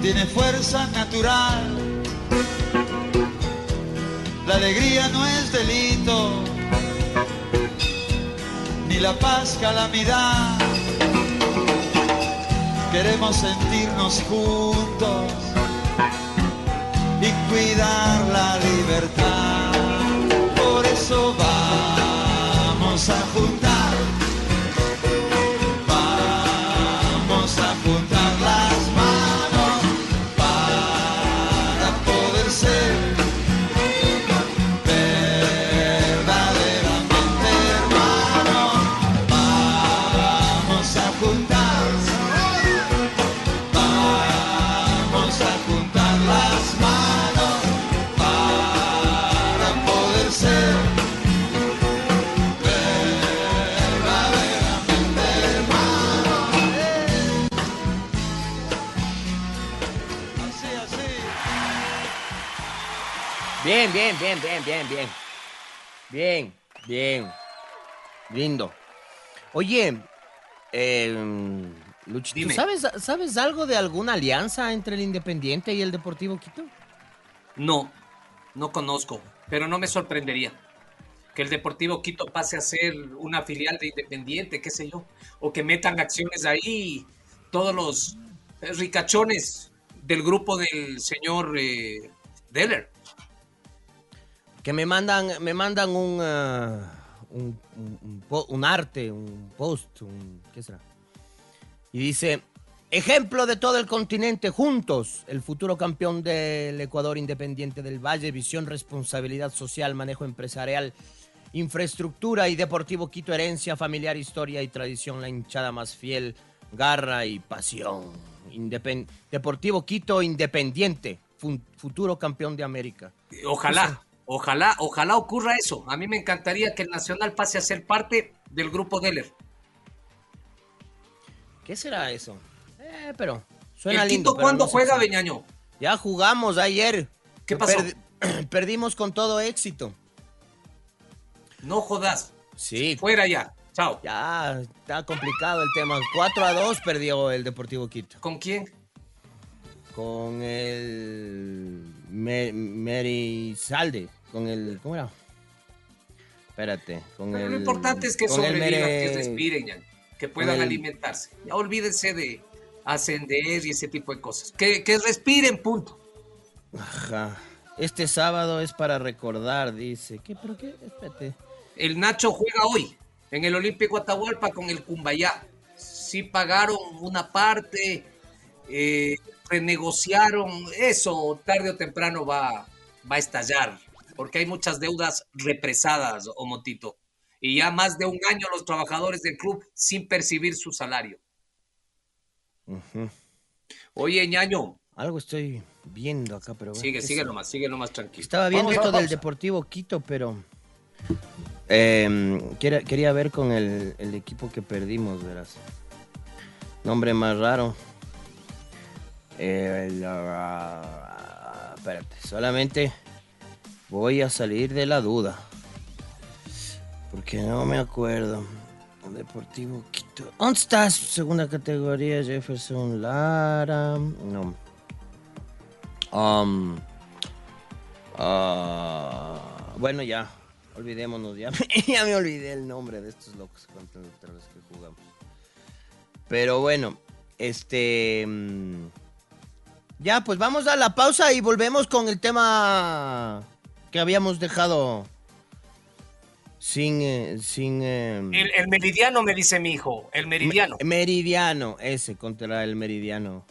tiene fuerza natural. La alegría no es delito, ni la paz calamidad. Queremos sentirnos juntos y cuidar la libertad. Bien, bien, bien, bien, bien, bien. Bien, bien. Lindo. Oye, eh, Luchito, Dime. ¿sabes, ¿sabes algo de alguna alianza entre el Independiente y el Deportivo Quito? No, no conozco, pero no me sorprendería que el Deportivo Quito pase a ser una filial de Independiente, qué sé yo, o que metan acciones ahí todos los ricachones del grupo del señor eh, Deller. Que me mandan, me mandan un, ah, un, un- arte, un post, un, ¿qué será? Y dice, ejemplo de todo el continente juntos, el futuro campeón del Ecuador Independiente del Valle, visión, responsabilidad social, manejo empresarial, infraestructura y Deportivo Quito, herencia familiar, historia y tradición, la hinchada más fiel, garra y pasión. Independ- Deportivo Quito Independiente, fu- futuro campeón de América. Ojalá, ojalá, ojalá ocurra eso. A mí me encantaría que el Nacional pase a ser parte del grupo Deller. ¿Qué será eso? Eh, pero suena ¿El lindo. Quito cuándo no juega, Beñaño? Ya jugamos ayer. ¿Qué pasó? Perdi- perdimos con todo éxito. No jodas. Sí. Fuera ya. Chao. Ya está complicado el tema. 4 a 2 perdió el Deportivo Quito. ¿Con quién? Con el Merizalde. Con el. ¿Cómo era? Espérate. Con Pero el, lo importante es que sobrevivan, Mere- que respiren, ya, que puedan el- alimentarse. Ya olvídense de ascender y ese tipo de cosas. Que, que respiren, punto. Ajá. Este sábado es para recordar, dice. ¿Qué? ¿Pero qué? Espérate. El Nacho juega hoy en el Olímpico Atahualpa con el Cumbayá. Sí pagaron una parte, eh, renegociaron, eso tarde o temprano va, va a estallar, porque hay muchas deudas represadas, Omotito. Y ya más de un año los trabajadores del club sin percibir su salario. Ujú. Oye, ñaño, Algo estoy viendo acá, pero... bueno, sigue, ¿qué sigue es? nomás, sigue nomás tranquilo. Estaba viendo Vamos esto del. Deportivo Quito, pero... eh, quería, quería ver con el, el equipo que perdimos, verás. Nombre más raro. Eh, la- espérate, solamente voy a salir de la duda. Porque no me acuerdo. Deportivo Quito. ¿Dónde estás? Segunda categoría, Jefferson Lara. No. Um, ah, bueno, ya. Olvidémonos, ya. ya me olvidé el nombre de estos locos contra los que jugamos. Pero bueno, este. mm, Ya, pues vamos a la pausa y volvemos con el tema que habíamos dejado sin. eh, sin eh, El, el meridiano me dice mi hijo, el meridiano. me- meridiano, ese, contra el meridiano.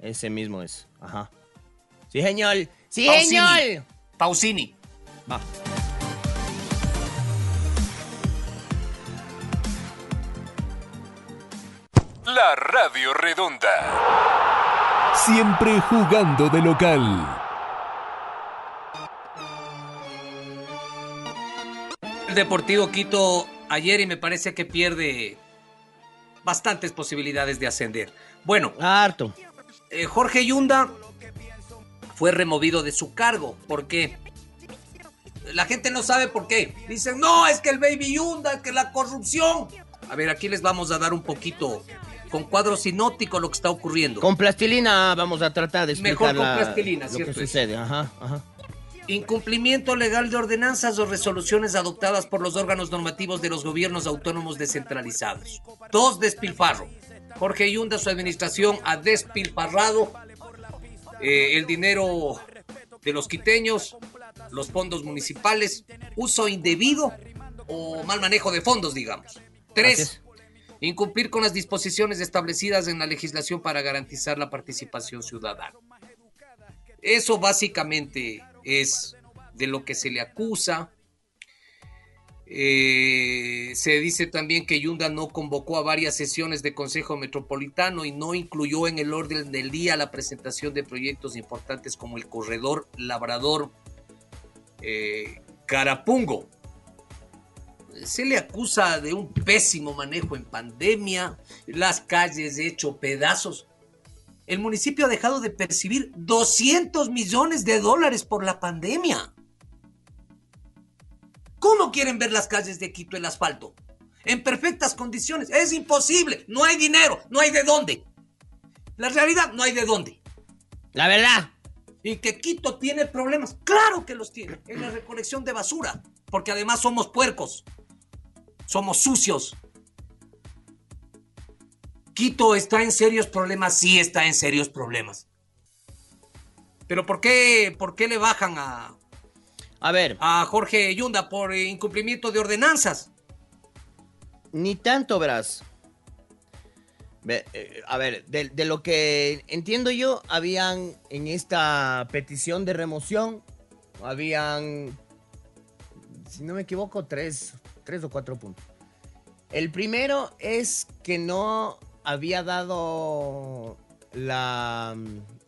Ese mismo es. Ajá. Sí, señor. Sí, Pausini. señor. Pausini. Va. La Radio Redonda. Siempre jugando de local. El Deportivo Quito ayer y me parece que pierde bastantes posibilidades de ascender. Bueno, Harto. eh, Jorge Yunda fue removido de su cargo. ¿Por qué? La gente no sabe por qué. Dicen, no, es que el Baby Yunda, que la corrupción. A ver, aquí les vamos a dar un poquito con cuadro sinóptico lo que está ocurriendo. Con plastilina vamos a tratar de explicar Mejor con la- plastilina, lo ¿cierto que sucede. Ajá, ajá. Incumplimiento legal de ordenanzas o resoluciones adoptadas por los órganos normativos de los gobiernos autónomos descentralizados. Dos, despilfarro. Jorge Yunda, su administración ha despilfarrado eh, el dinero de los quiteños, los fondos municipales, uso indebido o mal manejo de fondos, digamos. Tres, es. Incumplir con las disposiciones establecidas en la legislación para garantizar la participación ciudadana. Eso básicamente es de lo que se le acusa. Eh, se dice también que Yunda no convocó a varias sesiones de Consejo Metropolitano y no incluyó en el orden del día la presentación de proyectos importantes como el corredor Labrador eh, Carapungo. Se le acusa de un pésimo manejo en pandemia, las calles hecho pedazos. El municipio ha dejado de percibir 200 millones de dólares por la pandemia. ¿Cómo quieren ver las calles de Quito el asfalto? En perfectas condiciones. Es imposible. No hay dinero. No hay de dónde. La realidad, no hay de dónde. La verdad. Y que Quito tiene problemas. Claro que los tiene. En la recolección de basura. Porque además somos puercos. Somos sucios. Quito está en serios problemas. Sí está en serios problemas. Pero ¿por qué, por qué le bajan a, A ver, a Jorge Yunda por incumplimiento de ordenanzas? ni tanto, verás. Ve, eh, a ver, de, de lo que entiendo yo, habían en esta petición de remoción, habían, si no me equivoco, tres, tres o cuatro puntos. El primero es que no había dado la...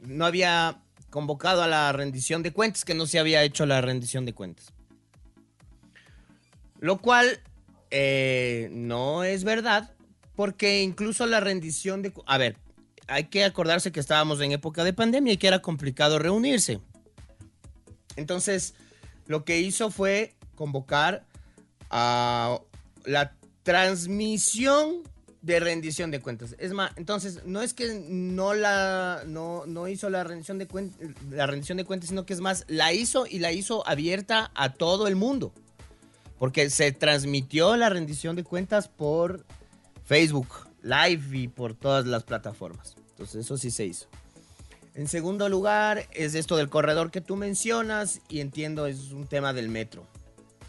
no había convocado a la rendición de cuentas, que no se había hecho la rendición de cuentas. Lo cual eh, no es verdad, porque incluso la rendición de... A ver, hay que acordarse que estábamos en época de pandemia y que era complicado reunirse. Entonces, lo que hizo fue convocar a la transmisión de rendición de cuentas. Es más, entonces, no es que no la no, no hizo la rendición de cuentas, la rendición de cuentas, sino que es más, la hizo y la hizo abierta a todo el mundo. Porque se transmitió la rendición de cuentas por Facebook Live y por todas las plataformas. Entonces, eso sí se hizo. En segundo lugar, es esto del corredor que tú mencionas y entiendo es un tema del metro.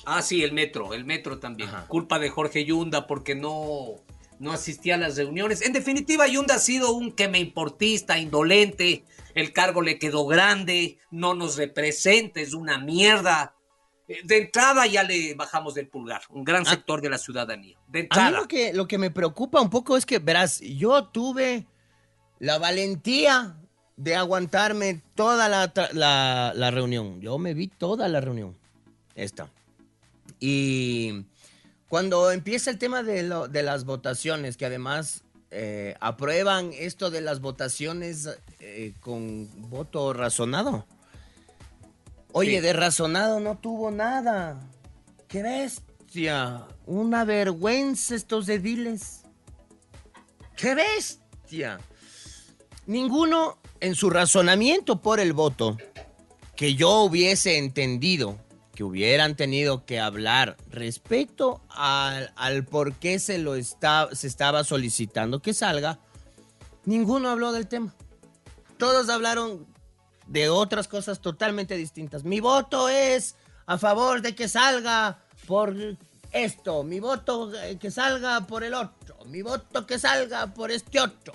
Ah, sí, el metro, el metro también. Culpa de Jorge Yunda porque no, no asistía a las reuniones. En definitiva, Yunda ha sido un que me importista, indolente. El cargo le quedó grande, no nos representa, es una mierda. Eh, De entrada ya le bajamos del pulgar, un gran sector de la ciudadanía. De A mí entrada. lo que, lo que me preocupa un poco es que, verás, yo tuve la valentía de aguantarme toda la, la- la reunión. Yo me vi toda la reunión. Esta. Y cuando empieza el tema de, lo- de las votaciones, que además eh, aprueban esto de las votaciones eh, con voto razonado. Oye, Sí. de razonado no tuvo nada. ¡Qué bestia! Una vergüenza estos ediles. ¡Qué bestia! Ninguno en su razonamiento por el voto que yo hubiese entendido hubieran tenido que hablar respecto al, al por qué se lo está, se estaba solicitando que salga, ninguno habló del tema. Todos hablaron de otras cosas totalmente distintas. Mi voto es a favor de que salga por esto, mi voto que salga por el otro, mi voto que salga por este otro.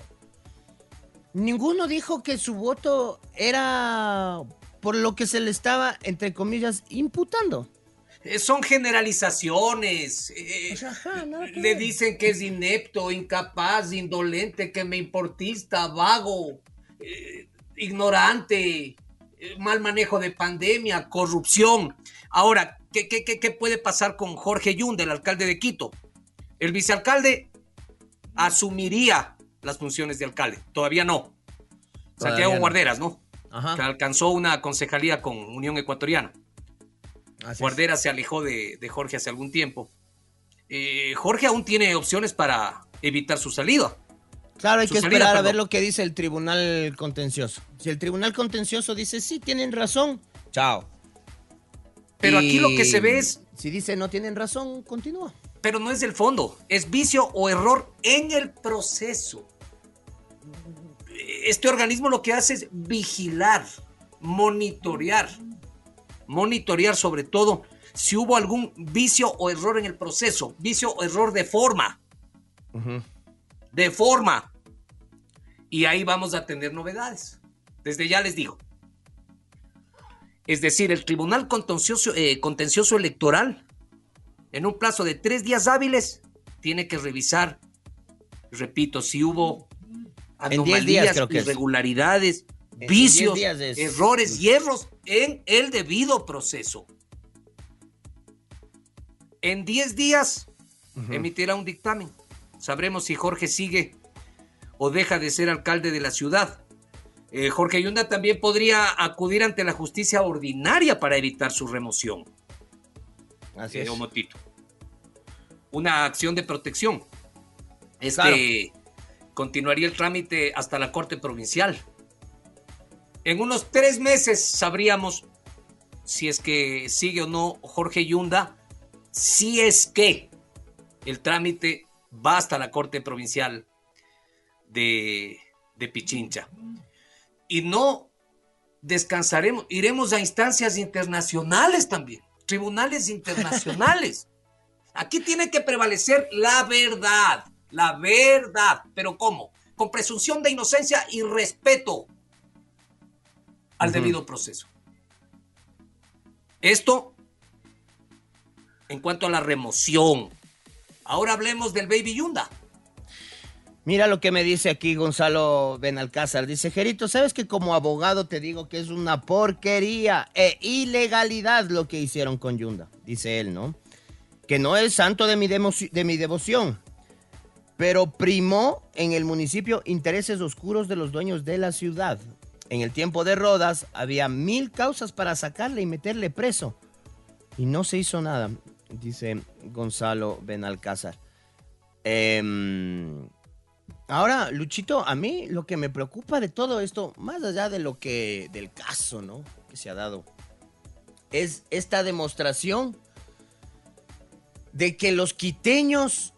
Ninguno dijo que su voto era por lo que se le estaba, entre comillas, imputando. Eh, Son generalizaciones. eh, le dicen que es inepto, incapaz, indolente, que me importista, vago, eh, ignorante, eh, mal manejo de pandemia, corrupción. Ahora, ¿qué, qué, qué- qué puede pasar con Jorge Yunda, el alcalde de Quito? El vicealcalde asumiría las funciones de alcalde. Todavía no. Todavía Santiago no. Guarderas, ¿no? Ajá. Que alcanzó una concejalía con Unión Ecuatoriana. Así es. Guardera se alejó de, de Jorge hace algún tiempo. eh, Jorge aún tiene opciones para evitar su salida. Claro, hay Su que salida, esperar a ver lo que dice el tribunal contencioso. Si el tribunal contencioso dice sí, tienen razón, chao. Pero aquí lo que se ve es, Si dice no tienen razón, continúa. pero no es del fondo, es vicio o error en el proceso. Este organismo lo que hace es vigilar, monitorear, monitorear sobre todo si hubo algún vicio o error en el proceso, vicio o error de forma, de forma. Y ahí vamos a tener novedades. Desde ya les digo. Es decir, el Tribunal Contencioso, eh, Contencioso Electoral, en un plazo de tres días hábiles, tiene que revisar, repito, si hubo En 10 días anomalías, creo que es. irregularidades, vicios, 10 días es- errores, hierros en el debido proceso. En 10 días emitirá un dictamen. Sabremos si Jorge sigue o deja de ser alcalde de la ciudad. Eh, Jorge Yunda también podría acudir ante la justicia ordinaria para evitar su remoción. Así eh, es. Omotito. Una acción de protección. Este Claro. Continuaría el trámite hasta la Corte Provincial. En unos tres meses sabríamos si es que sigue o no Jorge Yunda, si es que el trámite va hasta la Corte Provincial de, de Pichincha. Y no descansaremos, iremos a instancias internacionales también, tribunales internacionales. Aquí tiene que prevalecer la verdad, la verdad. ¿Pero cómo? Con presunción de inocencia y respeto al debido proceso. Esto en cuanto a la remoción. Ahora hablemos del Baby Yunda. Mira lo que me dice aquí Gonzalo Benalcázar. Dice, Gerito, ¿sabes que como abogado te digo que es una porquería e ilegalidad lo que hicieron con Yunda? Dice él, ¿no? Que no es santo de mi, de mi devoción, pero primó en el municipio intereses oscuros de los dueños de la ciudad. En el tiempo de Rodas había mil causas para sacarle y meterle preso. Y no se hizo nada, dice Gonzalo Benalcázar. Em, ahora, Luchito, a mí lo que me preocupa de todo esto, más allá de lo que, del caso, ¿no? Que se ha dado, es esta demostración de que los quiteños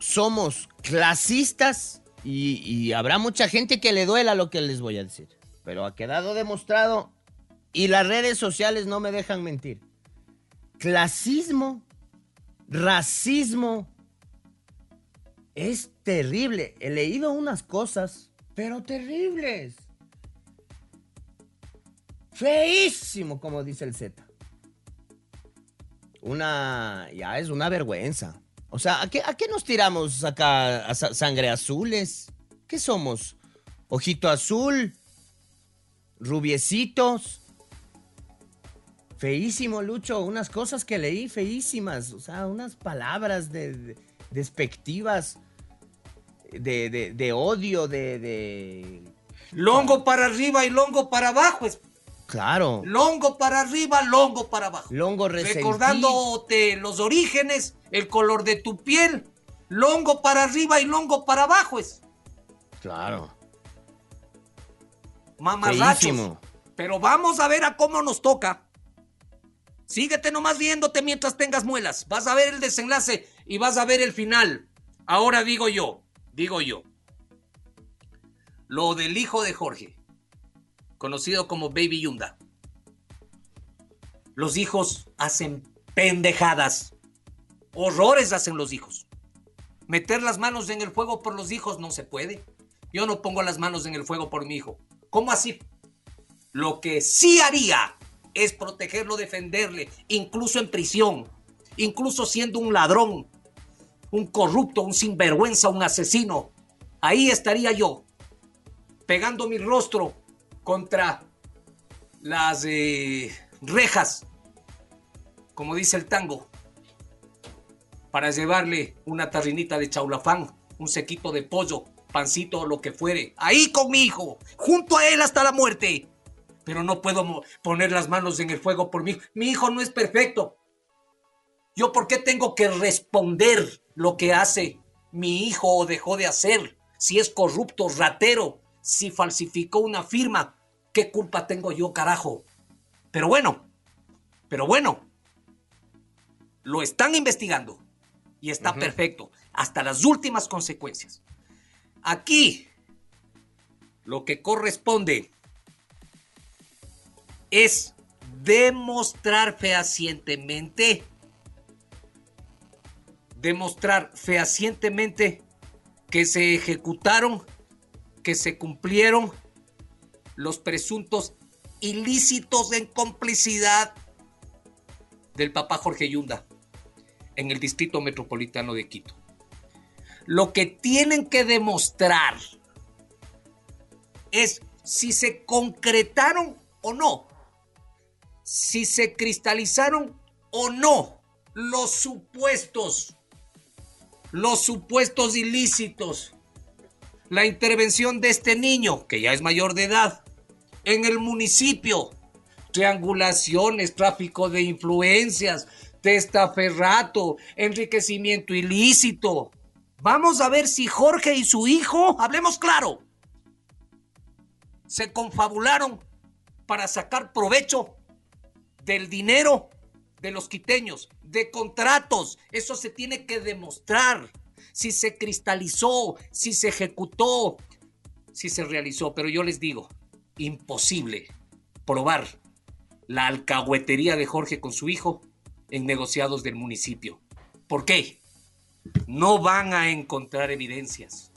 somos clasistas y, habrá mucha gente que le duela lo que les voy a decir. Pero ha quedado demostrado y las redes sociales no me dejan mentir. Clasismo, racismo, es terrible. He leído unas cosas, pero terribles. Feísimo, como dice el Z. Una, ya es una vergüenza. O sea, ¿a qué, a qué nos tiramos acá? ¿A sa- sangre azules? ¿Qué somos? ¿Ojito azul? ¿Rubiecitos? Feísimo, Lucho. Unas cosas que leí feísimas. O sea, unas palabras de, de- despectivas. De, de- odio, de, de... Longo para arriba y longo para abajo. Claro. Longo para arriba, longo para abajo. Longo resentido. Recordándote los orígenes, el color de tu piel. Longo para arriba y longo para abajo es. Claro. Mamarrachos. Feísimo. Pero vamos a ver a cómo nos toca. Síguete nomás viéndote mientras tengas muelas. Vas a ver el desenlace y vas a ver el final. Ahora digo yo, digo yo. Lo del hijo de Jorge, conocido como Baby Yunda. Los hijos hacen pendejadas. Horrores hacen los hijos. Meter las manos en el fuego por los hijos no se puede. Yo no pongo las manos en el fuego por mi hijo. ¿Cómo así? Lo que sí haría es protegerlo, defenderle, incluso en prisión, incluso siendo un ladrón, un corrupto, un sinvergüenza, un asesino. Ahí estaría yo, pegando mi rostro contra las eh, rejas, como dice el tango, para llevarle una tarrinita de chaulafán, un sequito de pollo, pancito o lo que fuere. Ahí con mi hijo, junto a él hasta la muerte. Pero no puedo poner las manos en el fuego por mi hijo. Mi hijo no es perfecto. ¿Yo por qué tengo que responder lo que hace mi hijo o dejó de hacer? Si es corrupto, ratero, si falsificó una firma, ¿qué culpa tengo yo, carajo? Pero bueno, pero bueno, lo están investigando y está perfecto, hasta las últimas consecuencias. Aquí, lo que corresponde es demostrar fehacientemente, demostrar fehacientemente que se ejecutaron, que se cumplieron los presuntos ilícitos en complicidad del papá Jorge Yunda en el Distrito Metropolitano de Quito. Lo que tienen que demostrar es si se concretaron o no, si se cristalizaron o no los supuestos, los supuestos ilícitos, la intervención de este niño, que ya es mayor de edad, en el municipio, triangulaciones, tráfico de influencias, testaferrato, enriquecimiento ilícito. Vamos a ver si Jorge y su hijo, hablemos claro, se confabularon para sacar provecho del dinero de los quiteños, de contratos. Eso se tiene que demostrar. Si se cristalizó, si se ejecutó, si se realizó. Pero yo les digo, imposible probar la alcahuetería de Jorge con su hijo en negociados del municipio. ¿Por qué? No van a encontrar evidencias.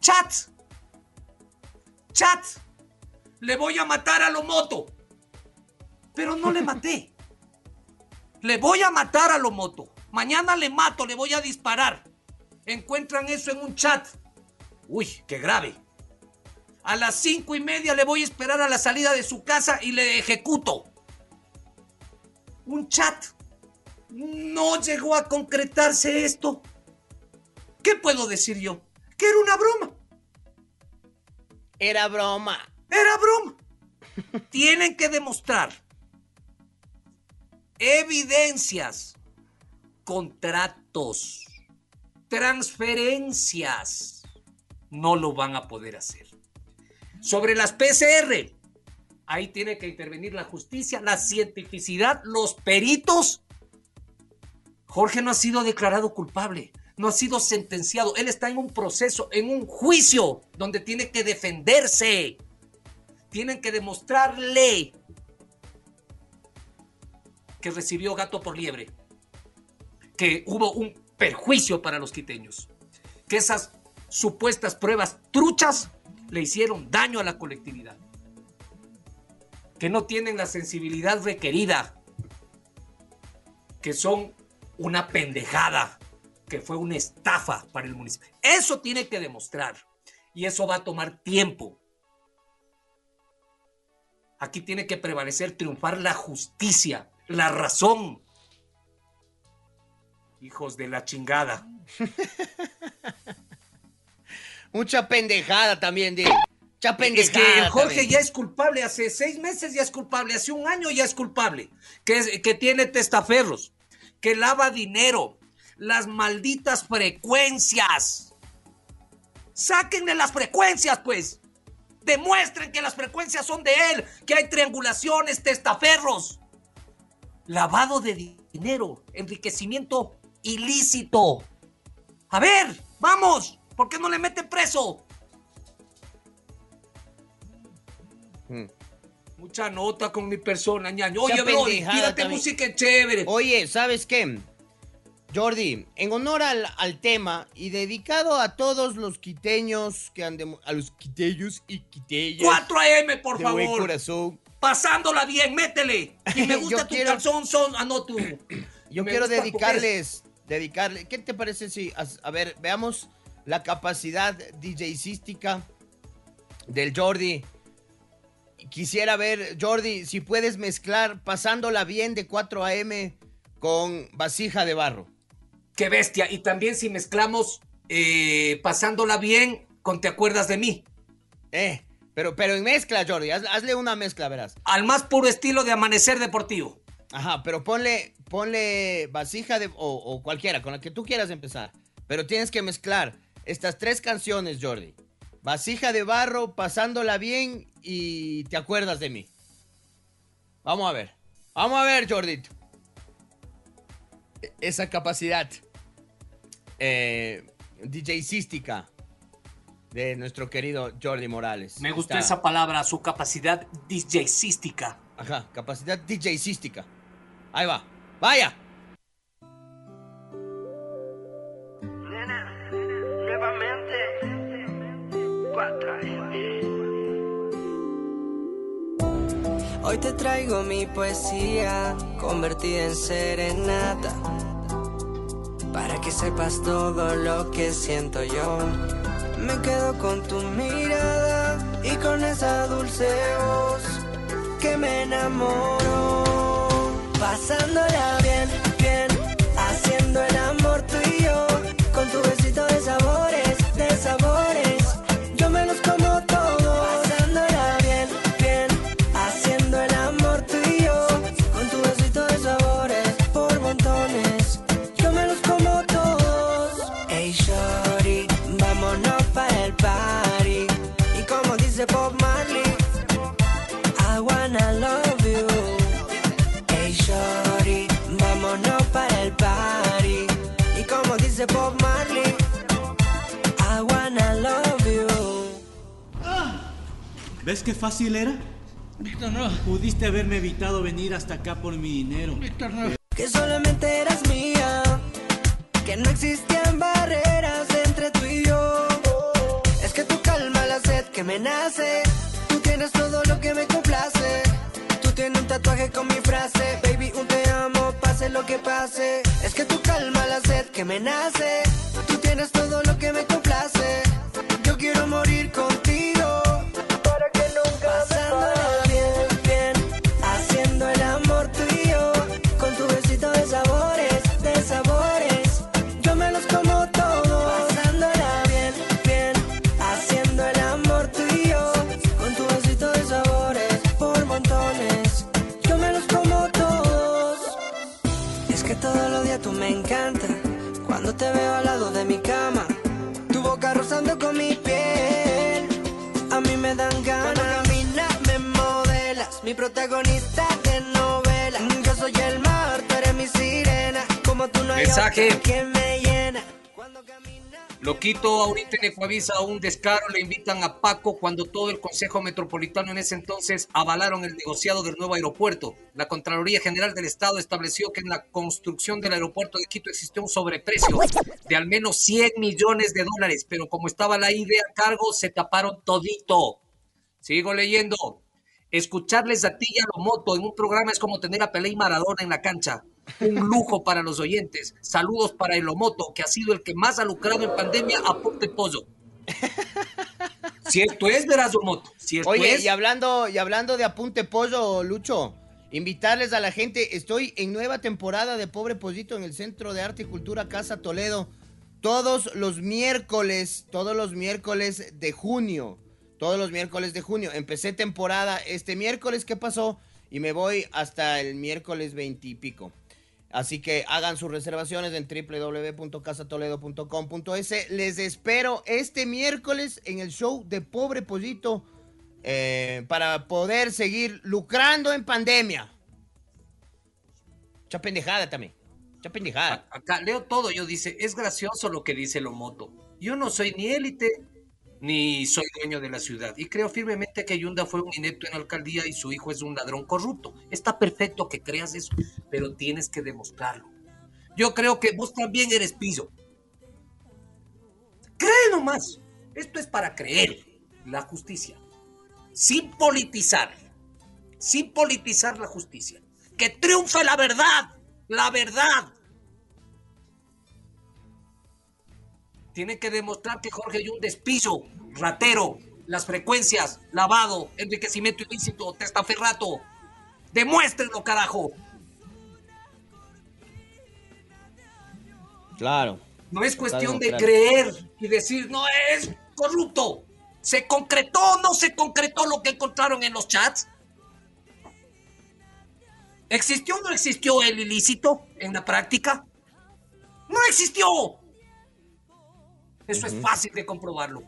Chat. Chat. Le voy a matar a Lomoto. Pero no le maté. Le voy a matar a Lomoto. Mañana le mato, le voy a disparar. Encuentran eso en un chat. Uy, qué grave. A las cinco y media le voy a esperar a la salida de su casa y le ejecuto. Un chat. No llegó a concretarse esto. ¿Qué puedo decir yo? Que era una broma. Era broma. Era broma. Tienen que demostrar evidencias, contratos, transferencias. No lo van a poder hacer. Sobre las PCR, ahí tiene que intervenir la justicia, la cientificidad, los peritos. Jorge no ha sido declarado culpable, no ha sido sentenciado. Él está en un proceso, en un juicio, donde tiene que defenderse. Tienen que demostrarle que recibió gato por liebre, que hubo un perjuicio para los quiteños, que esas supuestas pruebas truchas le hicieron daño a la colectividad, que no tienen la sensibilidad requerida, que son una pendejada, que fue una estafa para el municipio. Eso tiene que demostrar y eso va a tomar tiempo. Aquí tiene que prevalecer, triunfar la justicia, la razón. Hijos de la chingada. Mucha pendejada también, de. Mucha pendejada. Es que el Jorge también. ya es culpable, hace seis meses ya es culpable, hace un año ya es culpable, que, es- que tiene testaferros, que lava dinero, las malditas frecuencias. Sáquenle las frecuencias, pues. Demuestren que las frecuencias son de él, que hay triangulaciones, testaferros. Lavado de di- dinero, enriquecimiento ilícito. A ver, vamos, ¿por qué no le meten preso? Hmm. Mucha nota con mi persona, ñaño. Oye, pendejada tírate también. música chévere. Oye, ¿sabes qué? Jordi, en honor al, al tema y dedicado a todos los quiteños que han demo- a los quiteños y quitellas 4 AM, por de buen favor. corazón. Pasándola bien, métele. Y me gusta tu quiero- calzón, son. Ah, no, tú. Yo Me quiero dedicarles, dedicarle, ¿qué te parece si, a, a ver, veamos la capacidad DJística del Jordi? Quisiera ver, Jordi, si puedes mezclar pasándola bien de 4 AM con vasija de barro. Qué bestia. Y también si mezclamos eh, pasándola bien con Te acuerdas de mí. Eh, pero, pero en mezcla, Jordi, haz- hazle una mezcla, verás. Al más puro estilo de amanecer deportivo. Ajá, pero ponle, ponle vasija de, o, o cualquiera, con la que tú quieras empezar. Pero tienes que mezclar estas tres canciones, Jordi. Vasija de barro, pasándola bien y te acuerdas de mí. Vamos a ver. Vamos a ver, Jordito. E- Esa capacidad eh, de nuestro querido Jordi Morales. Me gustó Está- esa palabra, su capacidad DJística. Ajá, capacidad DJística. Ahí va. ¡Vaya! Hoy te traigo mi poesía convertida en serenata para que sepas todo lo que siento yo. Me quedo con tu mirada y con esa dulce voz que me enamoró. Pasándola ¿Ves qué fácil era? Víctor, no. Pudiste haberme evitado venir hasta acá por mi dinero. Víctor, no. que solamente eras mía, que no existían barreras entre tú y yo. Es que tú calma la sed que me nace, tú tienes todo lo que me complace. Tú tienes un tatuaje con mi frase, baby, un te amo, pase lo que pase. Es que tú calma la sed que me nace, tú tienes todo lo protagonista de novela. Yo soy el mar, tú eres mi sirena. Como tú no hay Mensaje. que me llena. Loquito, ahorita en Ecuavisa un descaro, le invitan a Paco cuando todo el Consejo Metropolitano en ese entonces avalaron el negociado del nuevo aeropuerto. La Contraloría General del Estado estableció que en la construcción del aeropuerto de Quito existió un sobreprecio de al menos 100 millones de dólares, pero como estaba la idea a cargo, se taparon todito. Sigo leyendo. Escucharles a ti y a lo moto en un programa es como tener a Pelé y Maradona en la cancha. Un lujo para los oyentes. Saludos para el Omoto, que ha sido el que más ha lucrado en pandemia a Ponte Pollo. Cierto es, verás, Omoto. Cierto Oye, es. y hablando, y hablando de apunte pollo, Lucho, invitarles a la gente, estoy en nueva temporada de Pobre Pollito en el Centro de Arte y Cultura Casa Toledo, todos los miércoles, todos los miércoles de junio, todos los miércoles de junio. Empecé temporada este miércoles, ¿qué pasó? Y me voy hasta el miércoles 20 y pico. Así que hagan sus reservaciones en www.casatoledo.com.es. Les espero este miércoles en el show de Pobre Pollito eh, para poder seguir lucrando en pandemia. Mucha pendejada también. Mucha pendejada. Acá leo todo, yo dice, es gracioso lo que dice el Omoto. Yo no soy ni élite ni soy dueño de la ciudad. Y creo firmemente que Yunda fue un inepto en la alcaldía y su hijo es un ladrón corrupto. Está perfecto que creas eso, pero tienes que demostrarlo. Yo creo que vos también eres piso. Cree nomás. Esto es para creer la justicia. Sin politizar. Sin politizar la justicia. Que triunfe la verdad. La verdad. Tiene que demostrar que Jorge Yunda es piso, ratero, las frecuencias, lavado, enriquecimiento ilícito, testaferrato. Demuéstrenlo, carajo. Claro. No es cuestión de creer y decir, no es corrupto. ¿Se concretó o no se concretó lo que encontraron en los chats? ¿Existió o no existió el ilícito en la práctica? No existió. Eso es fácil de comprobarlo.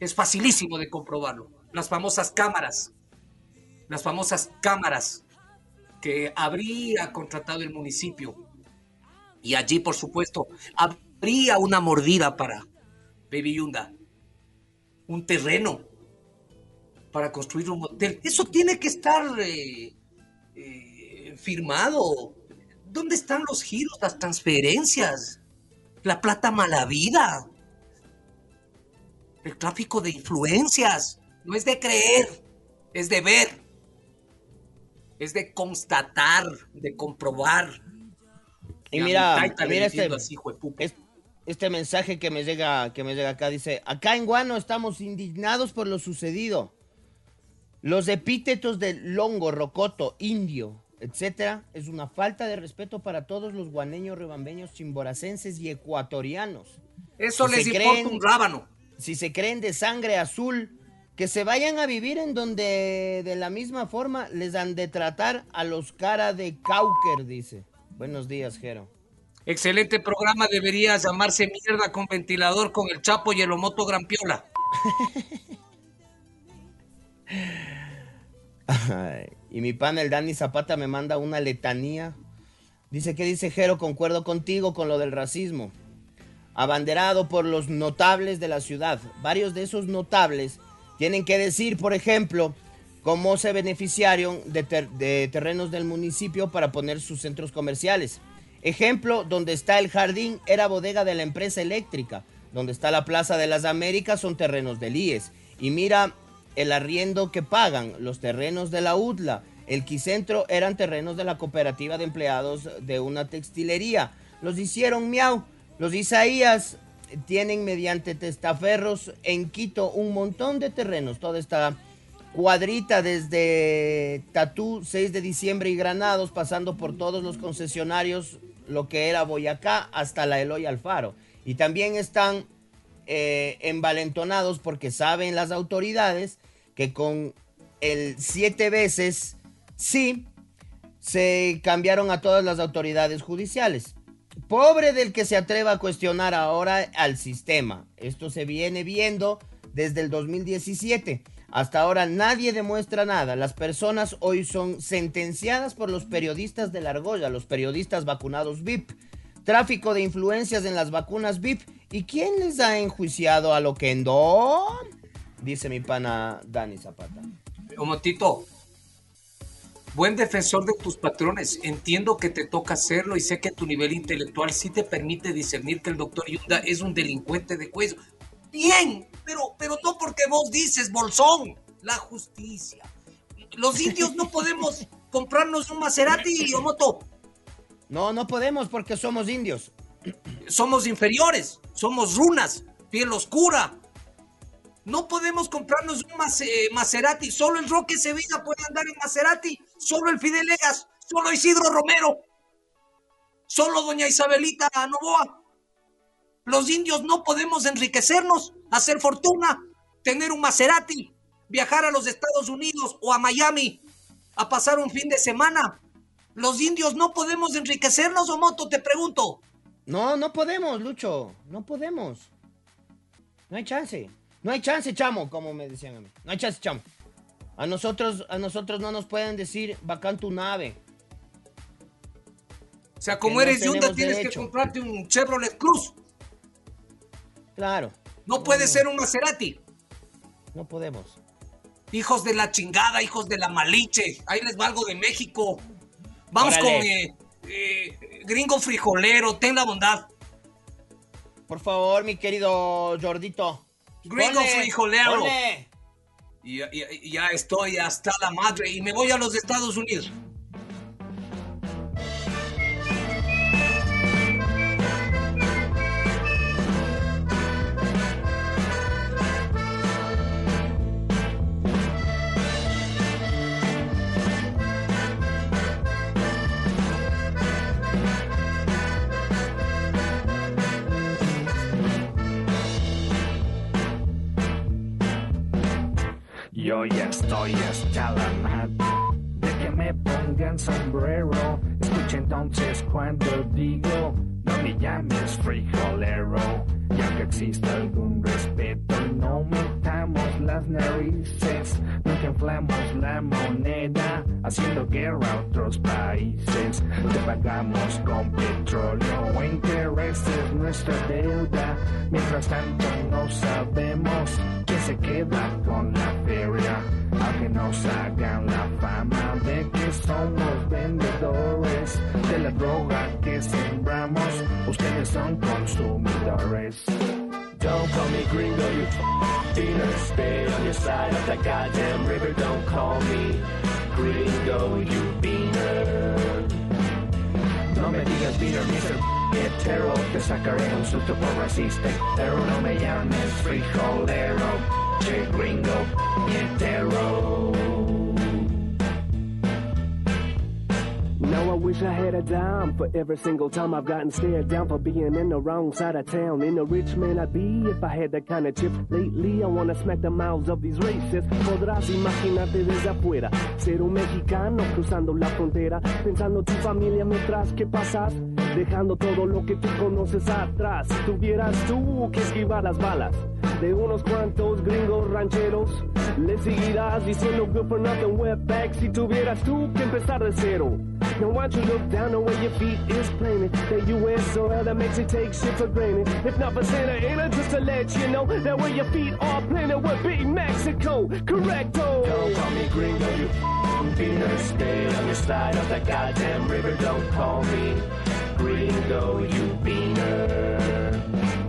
Es facilísimo de comprobarlo. Las famosas cámaras. Las famosas cámaras que habría contratado el municipio. Y allí, por supuesto, habría una mordida para Baby Yunda. Un terreno para construir un hotel. Eso tiene que estar eh, eh, firmado. ¿Dónde están los giros, las transferencias? La plata mala vida. El tráfico de influencias. No es de creer, es de ver. Es de constatar, de comprobar. Y mira, mira este, así, este mensaje que me llega, que me llega acá dice, acá en Guano estamos indignados por lo sucedido. Los epítetos de longo, rocoto, indio, etcétera, es una falta de respeto para todos los guaneños, rebambeños, chimboracenses y ecuatorianos. Eso les importa creen- un rábano. Si se creen de sangre azul, que se vayan a vivir en donde de la misma forma les han de tratar a los cara de Cauker, dice. Buenos días, Jero. Excelente programa, debería llamarse Mierda con ventilador con el Chapo y el Omoto Grampiola. Y mi pana el Dani Zapata me manda una letanía. Dice que dice Jero, concuerdo contigo con lo del racismo. Abanderado por los notables de la ciudad. Varios de esos notables tienen que decir, por ejemplo, cómo se beneficiaron de, ter- de terrenos del municipio para poner sus centros comerciales. Ejemplo, donde está el jardín era bodega de la empresa eléctrica. Donde está la Plaza de las Américas son terrenos del IES. Y mira el arriendo que pagan, los terrenos de la UDLA. El Quicentro eran terrenos de la cooperativa de empleados de una textilería. Los hicieron miau. Los Isaías tienen mediante testaferros en Quito un montón de terrenos. Toda esta cuadrita desde Tatú, 6 de diciembre y Granados, pasando por todos los concesionarios, lo que era Boyacá, hasta la Eloy Alfaro. Y también están eh, envalentonados porque saben las autoridades que con el siete veces sí se cambiaron a todas las autoridades judiciales. Pobre del que se atreva a cuestionar ahora al sistema. Esto se viene viendo desde el 2017. Hasta ahora nadie demuestra nada. Las personas hoy son sentenciadas por los periodistas de la argolla, los periodistas vacunados VIP. Tráfico de influencias en las vacunas VIP. ¿Y quién les ha enjuiciado a lo que? Dice mi pana Dani Zapata. Omotito, buen defensor de tus patrones. Entiendo que te toca hacerlo y sé que tu nivel intelectual sí te permite discernir que el doctor Yunda es un delincuente de cuello. Bien, pero, pero no porque vos dices, bolsón. La justicia. Los indios no podemos comprarnos un Maserati, Omoto. No, no podemos porque somos indios. Somos inferiores, somos runas, piel oscura. No podemos comprarnos un Mase- Maserati. Solo el Roque Sevilla puede andar en Maserati. Solo el Fidelegas. Solo Isidro Romero. Solo doña Isabelita Novoa. Los indios no podemos enriquecernos, hacer fortuna, tener un Maserati, viajar a los Estados Unidos o a Miami a pasar un fin de semana. Los indios no podemos enriquecernos, o moto, te pregunto. No, no podemos, Lucho. No podemos. No hay chance. No hay chance, chamo, como me decían a mí. No hay chance, chamo. A nosotros, a nosotros no nos pueden decir bacán tu nave. O sea, como Que no eres Yunda, tenemos tienes que comprarte un Chevrolet Cruz. Claro. No puede ser un Maserati. No podemos. Hijos de la chingada, hijos de la maliche. Ahí les va algo de México. Vamos Órale. con eh, eh, gringo frijolero, ten la bondad. Por favor, mi querido Jordito. Gringo Ponle, frijolero. ponle. Y, y- y ya estoy hasta la madre y me voy a los Estados Unidos. Yo ya estoy hasta la madre de que me pongan sombrero. Escucha entonces cuando digo, no me llames frijolero. Ya que existe algún respeto, no metamos las narices. Nunca inflamos la moneda, haciendo guerra a otros países. Te pagamos con petróleo o intereses nuestra deuda. Mientras tanto no sabemos quién se queda con la feria. Aunque nos hagan la fama de que somos vendedores de la droga que sembramos, ustedes son consumidores. Don't call me gringo, you beaner. Stay on your side of that goddamn river. Don't call me gringo, you beaner. No me digas beaner, Mr. Hetero. Te sacaré un susto por racista. Pero no me llames frijolero. Gringo. Now I wish I had a dime for every single time I've gotten stared down for being in the wrong side of town. In a rich man I'd be if I had that kind of chip. Lately I wanna smack the mouths of these racists. Podrás imaginarte desde afuera ser un mexicano cruzando la frontera, pensando tu familia mientras que pasas, dejando todo lo que tú conoces atrás. Tuvieras tú que esquivar las balas de unos cuantos gringos rancheros, le seguirás diciendo good for nothing wetback si tuvieras tú que empezar de cero. Now why don't you look down the way your feet is planted? That U.S. soil that makes you take shit for granted. If not for Santa Ana, just to let you know that where your feet are planted would be Mexico. Correcto. Don't call me gringo, you beaner. Stay on your side of that goddamn river. Don't call me gringo, you beaner.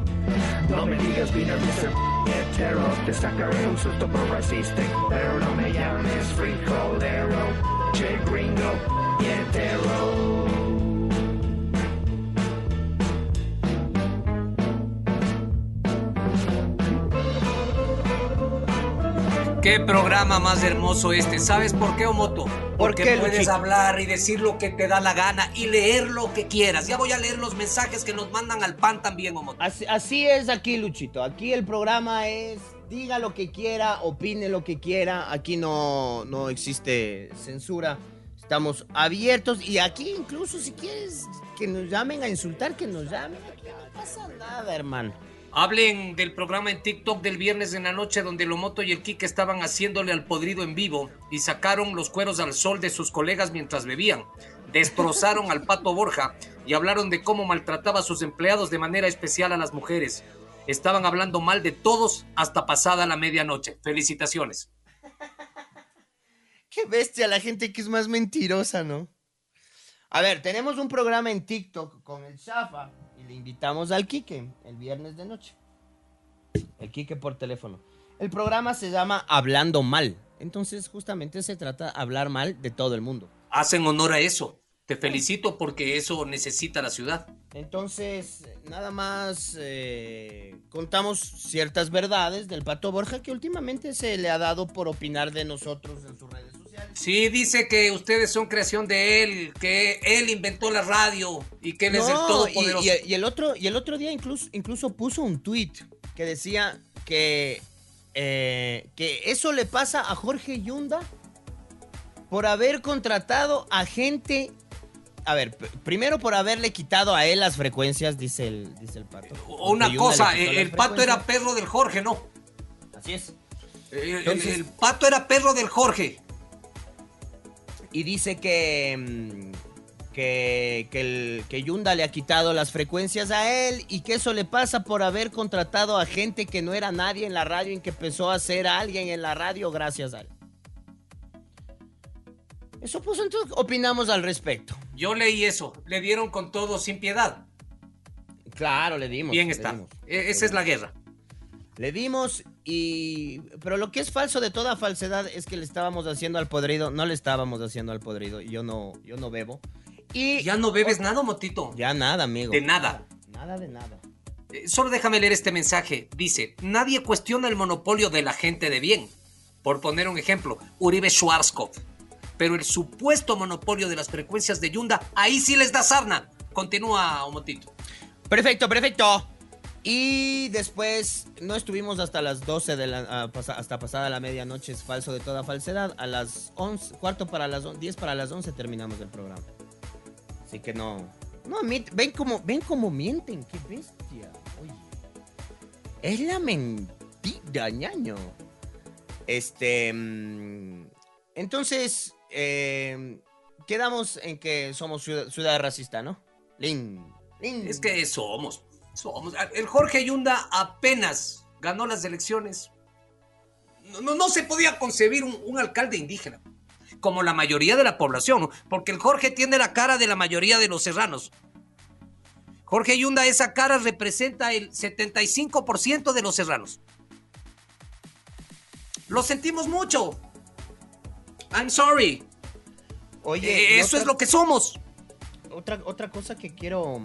No me digas beaner, Mr. Hetero. Te sacaré un susto por racista. Pero no me llames frijolero. Che gringo, hetero. Qué programa más hermoso este. ¿Sabes por qué, Omoto? Porque qué, puedes Luchito? hablar y decir lo que te da la gana y leer lo que quieras. Ya voy a leer los mensajes que nos mandan al pan también, Omoto. Así, así es aquí, Luchito. Aquí el programa es diga lo que quiera, opine lo que quiera. Aquí no, no existe censura. Estamos abiertos y aquí incluso si quieres que nos llamen a insultar, que nos llamen. Aquí no pasa nada, hermano. Hablen del programa en TikTok del viernes en la noche donde Lomoto y el Kike estaban haciéndole al podrido en vivo y sacaron los cueros al sol de sus colegas mientras bebían. Destrozaron al pato Borja y hablaron de cómo maltrataba a sus empleados de manera especial a las mujeres. Estaban hablando mal de todos hasta pasada la medianoche. Felicitaciones. Qué bestia la gente que es más mentirosa, ¿no? A ver, tenemos un programa en TikTok con el Shafa y le invitamos al Quique el viernes de noche. El Quique por teléfono. El programa se llama Hablando Mal. Entonces, justamente se trata de hablar mal de todo el mundo. Hacen honor a eso. Te felicito porque eso necesita la ciudad. Entonces, nada más eh, contamos ciertas verdades del Pato Borja que últimamente se le ha dado por opinar de nosotros en sus redes sociales. Sí, dice que ustedes son creación de él, que él inventó la radio y que él es el todopoderoso. Y, y- el otro, y el otro día incluso, incluso puso un tweet que decía que, eh, que eso le pasa a Jorge Yunda por haber contratado a gente. A ver, primero por haberle quitado a él las frecuencias, dice el, dice el pato. Una Yunda cosa, quitó el, pato era perro del Jorge, ¿no? Así es. El, el pato era perro del Jorge. Y dice que. mm, Que, que, el, que Yunda le ha quitado las frecuencias a él y que eso le pasa por haber contratado a gente que no era nadie en la radio y que empezó a ser alguien en la radio gracias a él. Eso pues entonces opinamos al respecto. Yo leí eso. Le dieron con todo sin piedad. Claro, le dimos. Bien está. dimos. E- Esa es la guerra. Le dimos y... Pero lo que es falso de toda falsedad es que le estábamos haciendo al podrido. No le estábamos haciendo al podrido. Yo no, yo no bebo. Y... Ya no bebes nada, Motito. Ya nada, amigo. De nada. Nada de nada. Eh, Solo déjame leer este mensaje. Dice, nadie cuestiona el monopolio de la gente de bien. Por poner un ejemplo, Uribe Schwarzkopf. Pero el supuesto monopolio de las frecuencias de Yunda, ahí sí les da sarna. Continúa, Omotito. Perfecto, perfecto. Y después no estuvimos hasta las 12 de la, ah, hasta pasada la medianoche, es falso de toda falsedad. A las 11, cuarto para las on- 10 para las 11 terminamos el programa. Así que no. No, ven como, ven como mienten, qué bestia. Oye. Es la mentira, ñaño. Este. mm, Entonces, eh, quedamos en que somos ciudad, ciudad racista, ¿no? Lin. Lin. Es que somos, somos. El Jorge Yunda apenas ganó las elecciones. No, no, no se podía concebir un, un alcalde indígena, como la mayoría de la población, porque el Jorge tiene la cara de la mayoría de los serranos. Jorge Yunda, esa cara representa el 75% de los serranos. Lo sentimos mucho. I'm sorry. Oye, Eh, eso otra- es lo que somos. Otra, otra cosa que quiero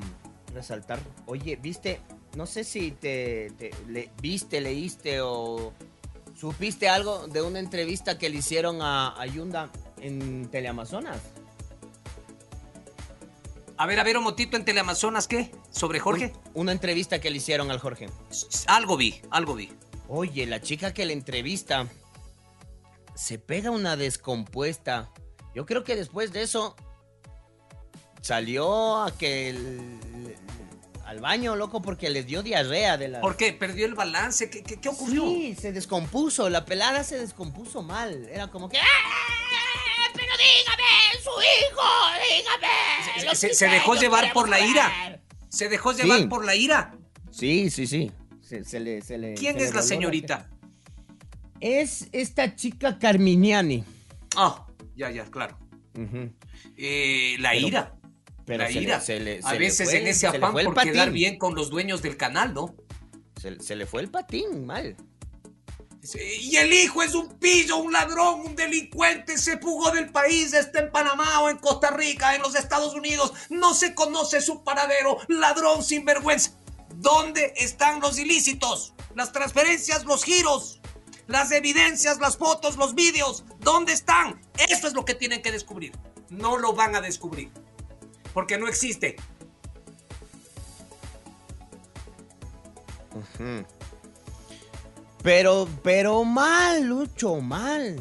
resaltar. Oye, viste, no sé si te, te- le- viste, leíste o supiste algo de una entrevista que le hicieron a, a Yunda en Teleamazonas. A ver, a ver, un motito en Teleamazonas, ¿qué? ¿Sobre Jorge? Un- una entrevista que le hicieron al Jorge. Algo vi, algo vi. Oye, la chica que le entrevista se pega una descompuesta. Yo creo que después de eso salió a que el- al baño, loco, porque le dio diarrea de la. ¿Por qué? ¿Perdió el balance? ¿Qué, qué, qué ocurrió? Sí, se descompuso. La pelada se descompuso mal. Era como que. ¡Ah! Pero dígame, su hijo, dígame. Se, dejó llevar por la saber". ira. Se dejó llevar por la ira. Sí, sí, sí. Se, se le, se le- ¿Quién le es la señorita? Es esta chica Carminiani. Ah, ya, ya, claro. Eh, la Pero- ira. Pero la se le- ira. se le- a se veces fue- en ese afán por quedar patín. bien con los dueños del canal, ¿no? Se, se le fue el patín mal. Y el hijo es un pillo, un ladrón, un delincuente, se fugó del país, está en Panamá o en Costa Rica, en los Estados Unidos, no se conoce su paradero, ladrón sin vergüenza. ¿Dónde están los ilícitos? Las transferencias, los giros, las evidencias, las fotos, los vídeos, ¿dónde están? Eso es lo que tienen que descubrir. No lo van a descubrir, porque no existe. Pero, pero mal, Lucho, mal.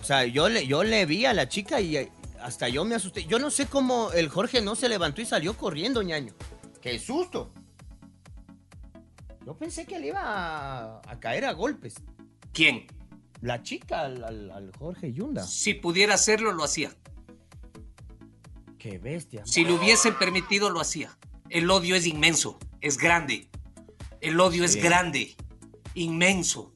O sea, yo le, yo le vi a la chica y hasta yo me asusté. Yo no sé cómo el Jorge no se levantó y salió corriendo, ñaño. ¡Qué susto! Yo pensé que le iba a, a caer a golpes. ¿Quién? La chica al, al- al Jorge Yunda. Si pudiera hacerlo, lo hacía. ¡Qué bestia! Si le hubiesen permitido, lo hacía. El odio es inmenso, es grande. El odio Sí. es grande, inmenso.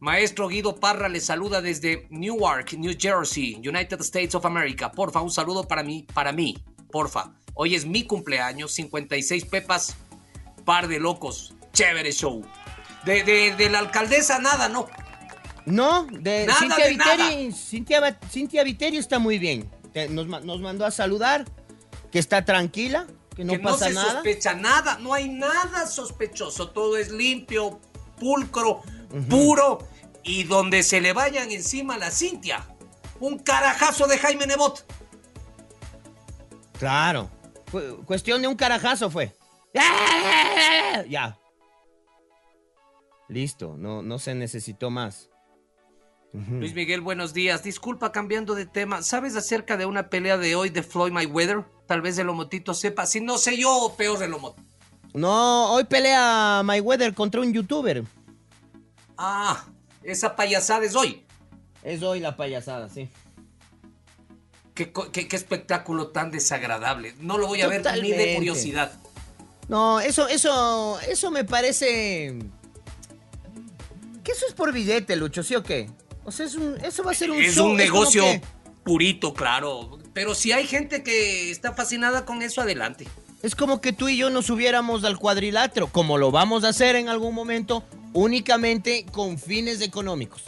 Maestro Guido Parra le saluda desde Newark, New Jersey, United States of America. Porfa, un saludo para mí, para mí, porfa. Hoy es mi cumpleaños, 56 pepas, par de locos, chévere show. De, de, de la alcaldesa nada, ¿no? No, de Nada Cintia de nada. Viteri. Cintia, Cintia Viteri está muy bien. Te- nos, nos mandó a saludar, que está tranquila, que no que no pasa se nada. sospecha nada, no hay nada sospechoso, todo es limpio, pulcro, puro y donde se le vayan encima a la Cintia. Un carajazo de Jaime Nebot. Claro. Cuestión de un carajazo fue. Ya. Listo, no, no se necesitó más. Luis Miguel, buenos días. Disculpa, cambiando de tema. ¿Sabes acerca de una pelea de hoy de Floyd Mayweather? Tal vez el Omotito sepa. Si no sé yo, peor el Omot. No, hoy pelea Mayweather contra un youtuber. Ah, esa payasada es hoy. Es hoy la payasada, sí. Qué, qué- qué espectáculo tan desagradable. No lo voy a ver ni de curiosidad. No, eso, eso, eso me parece. Que eso es por billete, Lucho, ¿sí o qué? O sea, es un- eso va a ser un es show, un negocio que- purito, claro. Pero si hay gente que está fascinada con eso, adelante. Es como que tú y yo nos subiéramos al cuadrilátero, como lo vamos a hacer en algún momento, únicamente con fines económicos.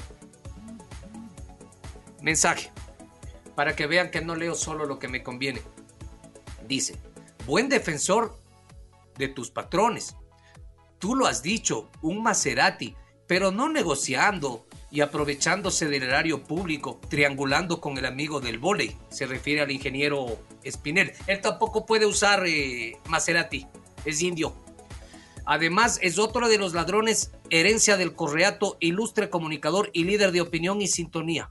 Mensaje. Para que vean que no leo solo lo que me conviene. Dice, buen defensor de tus patrones. Tú lo has dicho, un Maserati, pero no negociando y aprovechándose del erario público, triangulando con el amigo del volei. Se refiere al ingeniero Espinel. Él tampoco puede usar eh, Maserati, es indio. Además, es otro de los ladrones, herencia del correato, ilustre comunicador y líder de opinión y sintonía.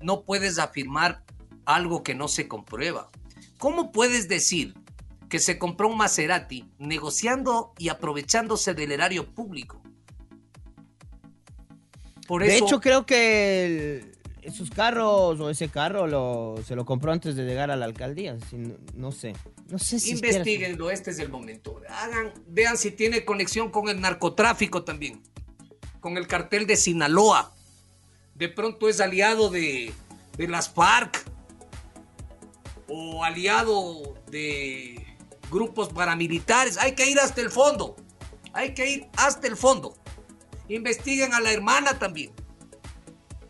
No puedes afirmar algo que no se comprueba. ¿Cómo puedes decir que se compró un Maserati negociando y aprovechándose del erario público? Por de hecho, creo que el, esos carros o ese carro lo, se lo compró antes de llegar a la alcaldía. no, sé. No sé si Investíguenlo, este es el momento. Hagan, vean si tiene conexión con el narcotráfico también. Con el cartel de Sinaloa. De pronto es aliado de, de las FARC. O aliado de grupos paramilitares. Hay que ir hasta el fondo. Hay que ir hasta el fondo. Investiguen a la hermana también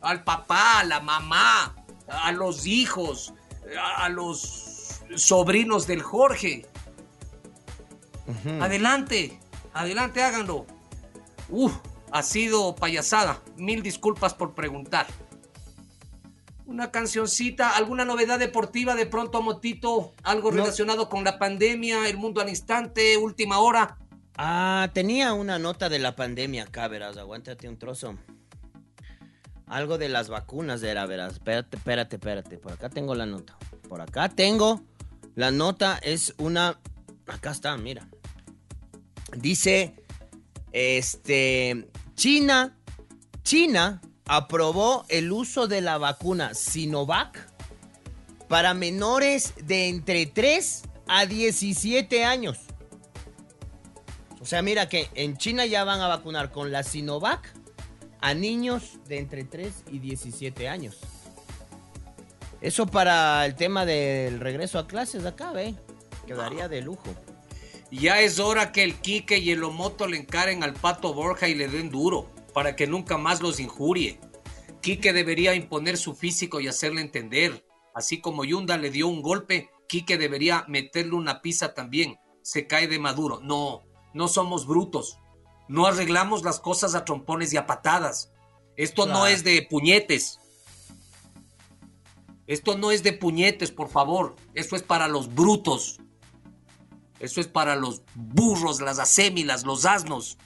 al papá, a la mamá, a los hijos, a los sobrinos del Jorge. Adelante, adelante, háganlo. Uf, ha sido payasada. Mil disculpas por preguntar. Una cancioncita, alguna novedad deportiva de pronto, Motito, algo relacionado con la pandemia, el mundo al instante, última hora. Ah, tenía una nota de la pandemia acá, verás, aguántate un trozo. Algo de las vacunas era, verás. Espérate, espérate, espérate. Por acá tengo la nota. Por acá tengo. La nota es una. Acá está, mira. Dice. Este. China. China aprobó el uso de la vacuna Sinovac para menores de entre 3 a 17 años. Sea, mira que en China ya van a vacunar con la Sinovac a niños de entre 3 y 17 años. Eso para el tema del regreso a clases de acá, ¿ve? Quedaría de lujo. Ya es hora que el Quique y el Omoto le encaren al Pato Borja y le den duro, para que nunca más los injurie. Quique debería imponer su físico y hacerle entender. Así como Yunda le dio un golpe, Quique debería meterle una pizza también. Se cae de maduro. No, no somos brutos. No arreglamos las cosas a trompones y a patadas. Esto no es de puñetes. Esto no es de puñetes, por favor. Esto es para los brutos. Eso es para los burros, las asémilas, los asnos.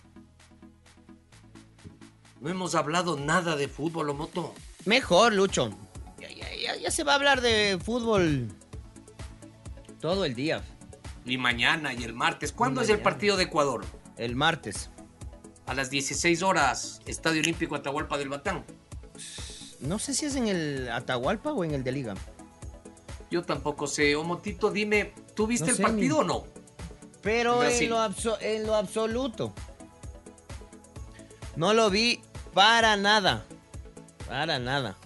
No hemos hablado nada de fútbol, moto. Mejor, Lucho. Ya, se va a hablar de fútbol todo el día. Y mañana y el martes. ¿Cuándo es el partido de Ecuador? El martes a las 16 horas, Estadio Olímpico Atahualpa del Batán. No sé si es en el Atahualpa o en el de Liga. Yo tampoco sé. Omotito, dime, ¿tú viste el partido o no? Pero en lo, en lo absoluto. No lo vi para nada. Para nada.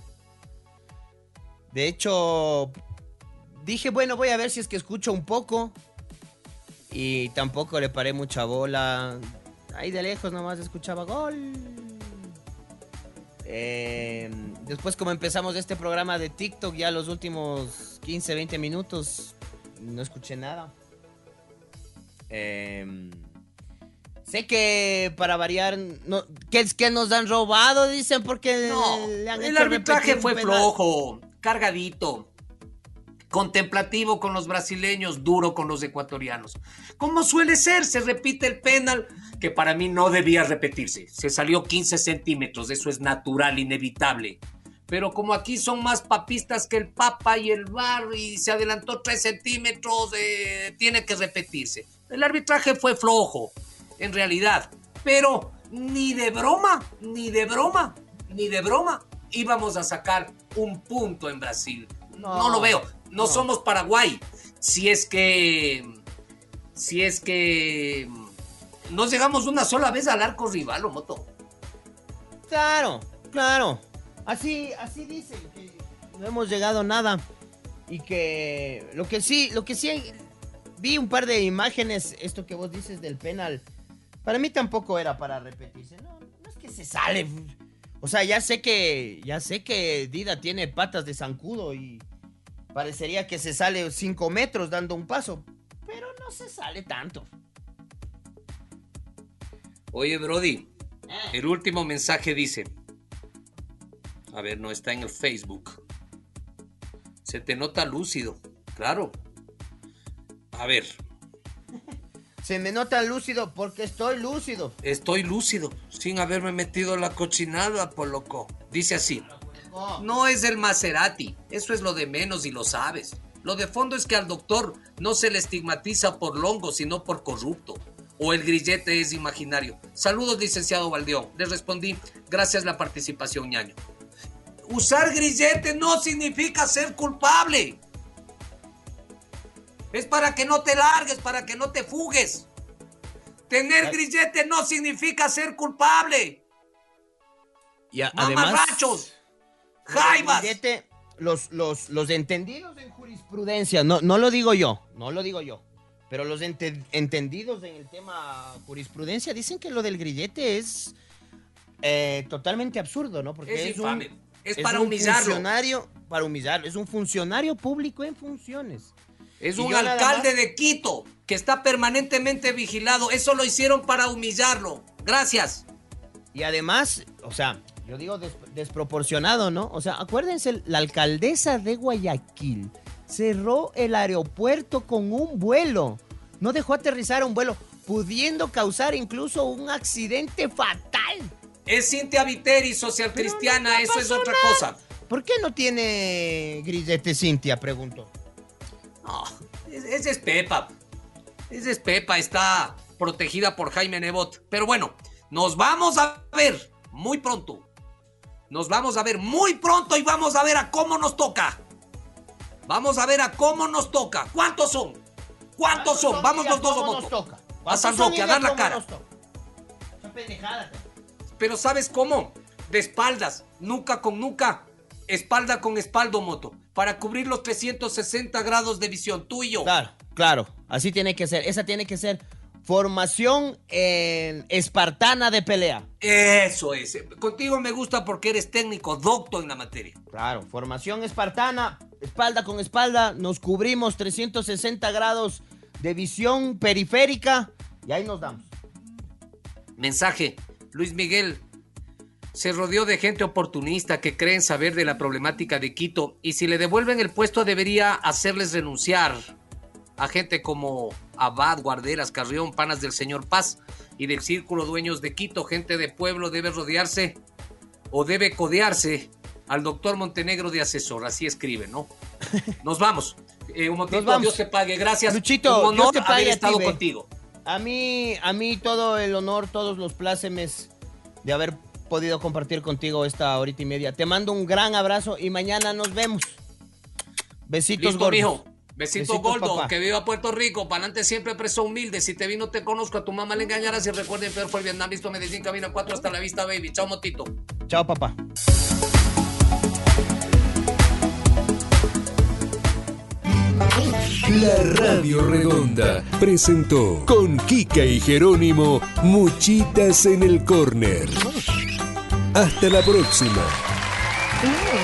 De hecho, dije, bueno, voy a ver si es que escucho un poco. Y tampoco le paré mucha bola. Ahí de lejos nomás escuchaba gol. Em, después como empezamos este programa de TikTok, ya los últimos 15, 20 minutos, no escuché nada. Em, sé que para variar, no, que es que nos han robado, dicen, porque no, el arbitraje fue flojo, cargadito contemplativo con los brasileños, duro con los ecuatorianos. Como suele ser, se repite el penal que para mí no debía repetirse. Se salió 15 centímetros, eso es natural, inevitable. Pero como aquí son más papistas que el Papa y el Bar y se adelantó 3 centímetros, eh, tiene que repetirse. El arbitraje fue flojo, en realidad. Pero ni de broma, ni de broma, ni de broma íbamos a sacar un punto en Brasil. no lo veo. No, somos Paraguay. Si es que. Si es que. No llegamos una sola vez al arco rival, o moto. Claro, claro. Así, así dicen que no hemos llegado a nada. Y que lo que sí, lo que sí vi un par de imágenes, esto que vos dices del penal. Para mí tampoco era para repetirse. No, no es que se sale. O sea, ya sé que. Ya sé que Dida tiene patas de zancudo y Parecería que se sale 5 metros dando un paso, pero no se sale tanto. Oye, Brody, eh. el último mensaje dice, a ver, no está en el Facebook. Se te nota lúcido, claro. A ver. Se me nota lúcido porque estoy lúcido. Estoy lúcido, sin haberme metido la cochinada, por loco. Dice así. No es el Maserati, eso es lo de menos y lo sabes. Lo de fondo es que al doctor no se le estigmatiza por longo, sino por corrupto. O el grillete es imaginario. Saludos, licenciado Valdeón. Le respondí, gracias la participación, ñaño. Usar grillete no significa ser culpable. Es para que no te largues, para que no te fugues. Tener grillete no significa ser culpable. Y a- además, jaivas. los, los, los entendidos en jurisprudencia, no, no lo digo yo, no lo digo yo, pero los ente- entendidos en el tema jurisprudencia dicen que lo del grillete es eh, totalmente absurdo, ¿no? Porque Es un- infame. Es para un humillarlo. funcionario, para humillarlo, es un funcionario público en funciones. Es Y un alcalde de Quito que está permanentemente vigilado. Eso lo hicieron para humillarlo. Gracias. Y además, o sea, yo digo des- desproporcionado, ¿no? O sea, acuérdense, la alcaldesa de Guayaquil cerró el aeropuerto con un vuelo. No dejó aterrizar un vuelo, pudiendo causar incluso un accidente fatal. Es Cintia Viteri, social cristiana. Eso es otra cosa. ¿Por qué no tiene grillete Cintia? Pregunto. No, es- esa es Pepa. Esa es Pepa. Está protegida por Jaime Nebot. Pero bueno, nos vamos a ver muy pronto. Nos vamos a ver muy pronto y vamos a ver a cómo nos toca. Vamos a ver a cómo nos toca. ¿Cuántos son? ¿Cuántos son? Vamos los dos a ¿Cómo nos moto. toca? A San ¿Cuántos son Roque, a dar la cara. pendejada. Pero ¿sabes cómo? De espaldas, nuca con nuca, espalda con espaldo moto, para cubrir los 360 grados de visión, tú y yo. Claro, claro, así tiene que ser. Esa tiene que ser formación en espartana de pelea. Eso es. Contigo me gusta porque eres técnico, docto en la materia. Claro, formación espartana, espalda con espalda, nos cubrimos 360 grados de visión periférica y ahí nos damos. Mensaje, Luis Miguel. Se rodeó de gente oportunista que creen saber de la problemática de Quito y si le devuelven el puesto debería hacerles renunciar a gente como Abad, Guarderas, Carrión, Panas del Señor Paz y del Círculo Dueños de Quito. Gente de pueblo debe rodearse o debe codearse al doctor Montenegro de asesor. Así escribe, ¿no? Nos vamos. Eh, un motivo, Nos vamos. Dios te pague. Gracias. Luchito, un honor Dios te pague haber a ti, estado contigo. A mí, a mí todo el honor, todos los plácemes de haber podido compartir contigo esta horita y media. Te mando un gran abrazo y mañana nos vemos. Besitos Listo, gordos. mijo. Besito Besitos, gordo, papá. que viva Puerto Rico, para adelante siempre preso humilde. Si te vi no te conozco, a tu mamá le engañarás y recuerden, peor fue el Vietnam, visto Medellín, Camina 4, hasta la vista, baby. Chao, motito. Chao, papá. La Radio Redonda presentó con Kika y Jerónimo Muchitas en el Corner. Hasta la próxima. Mm.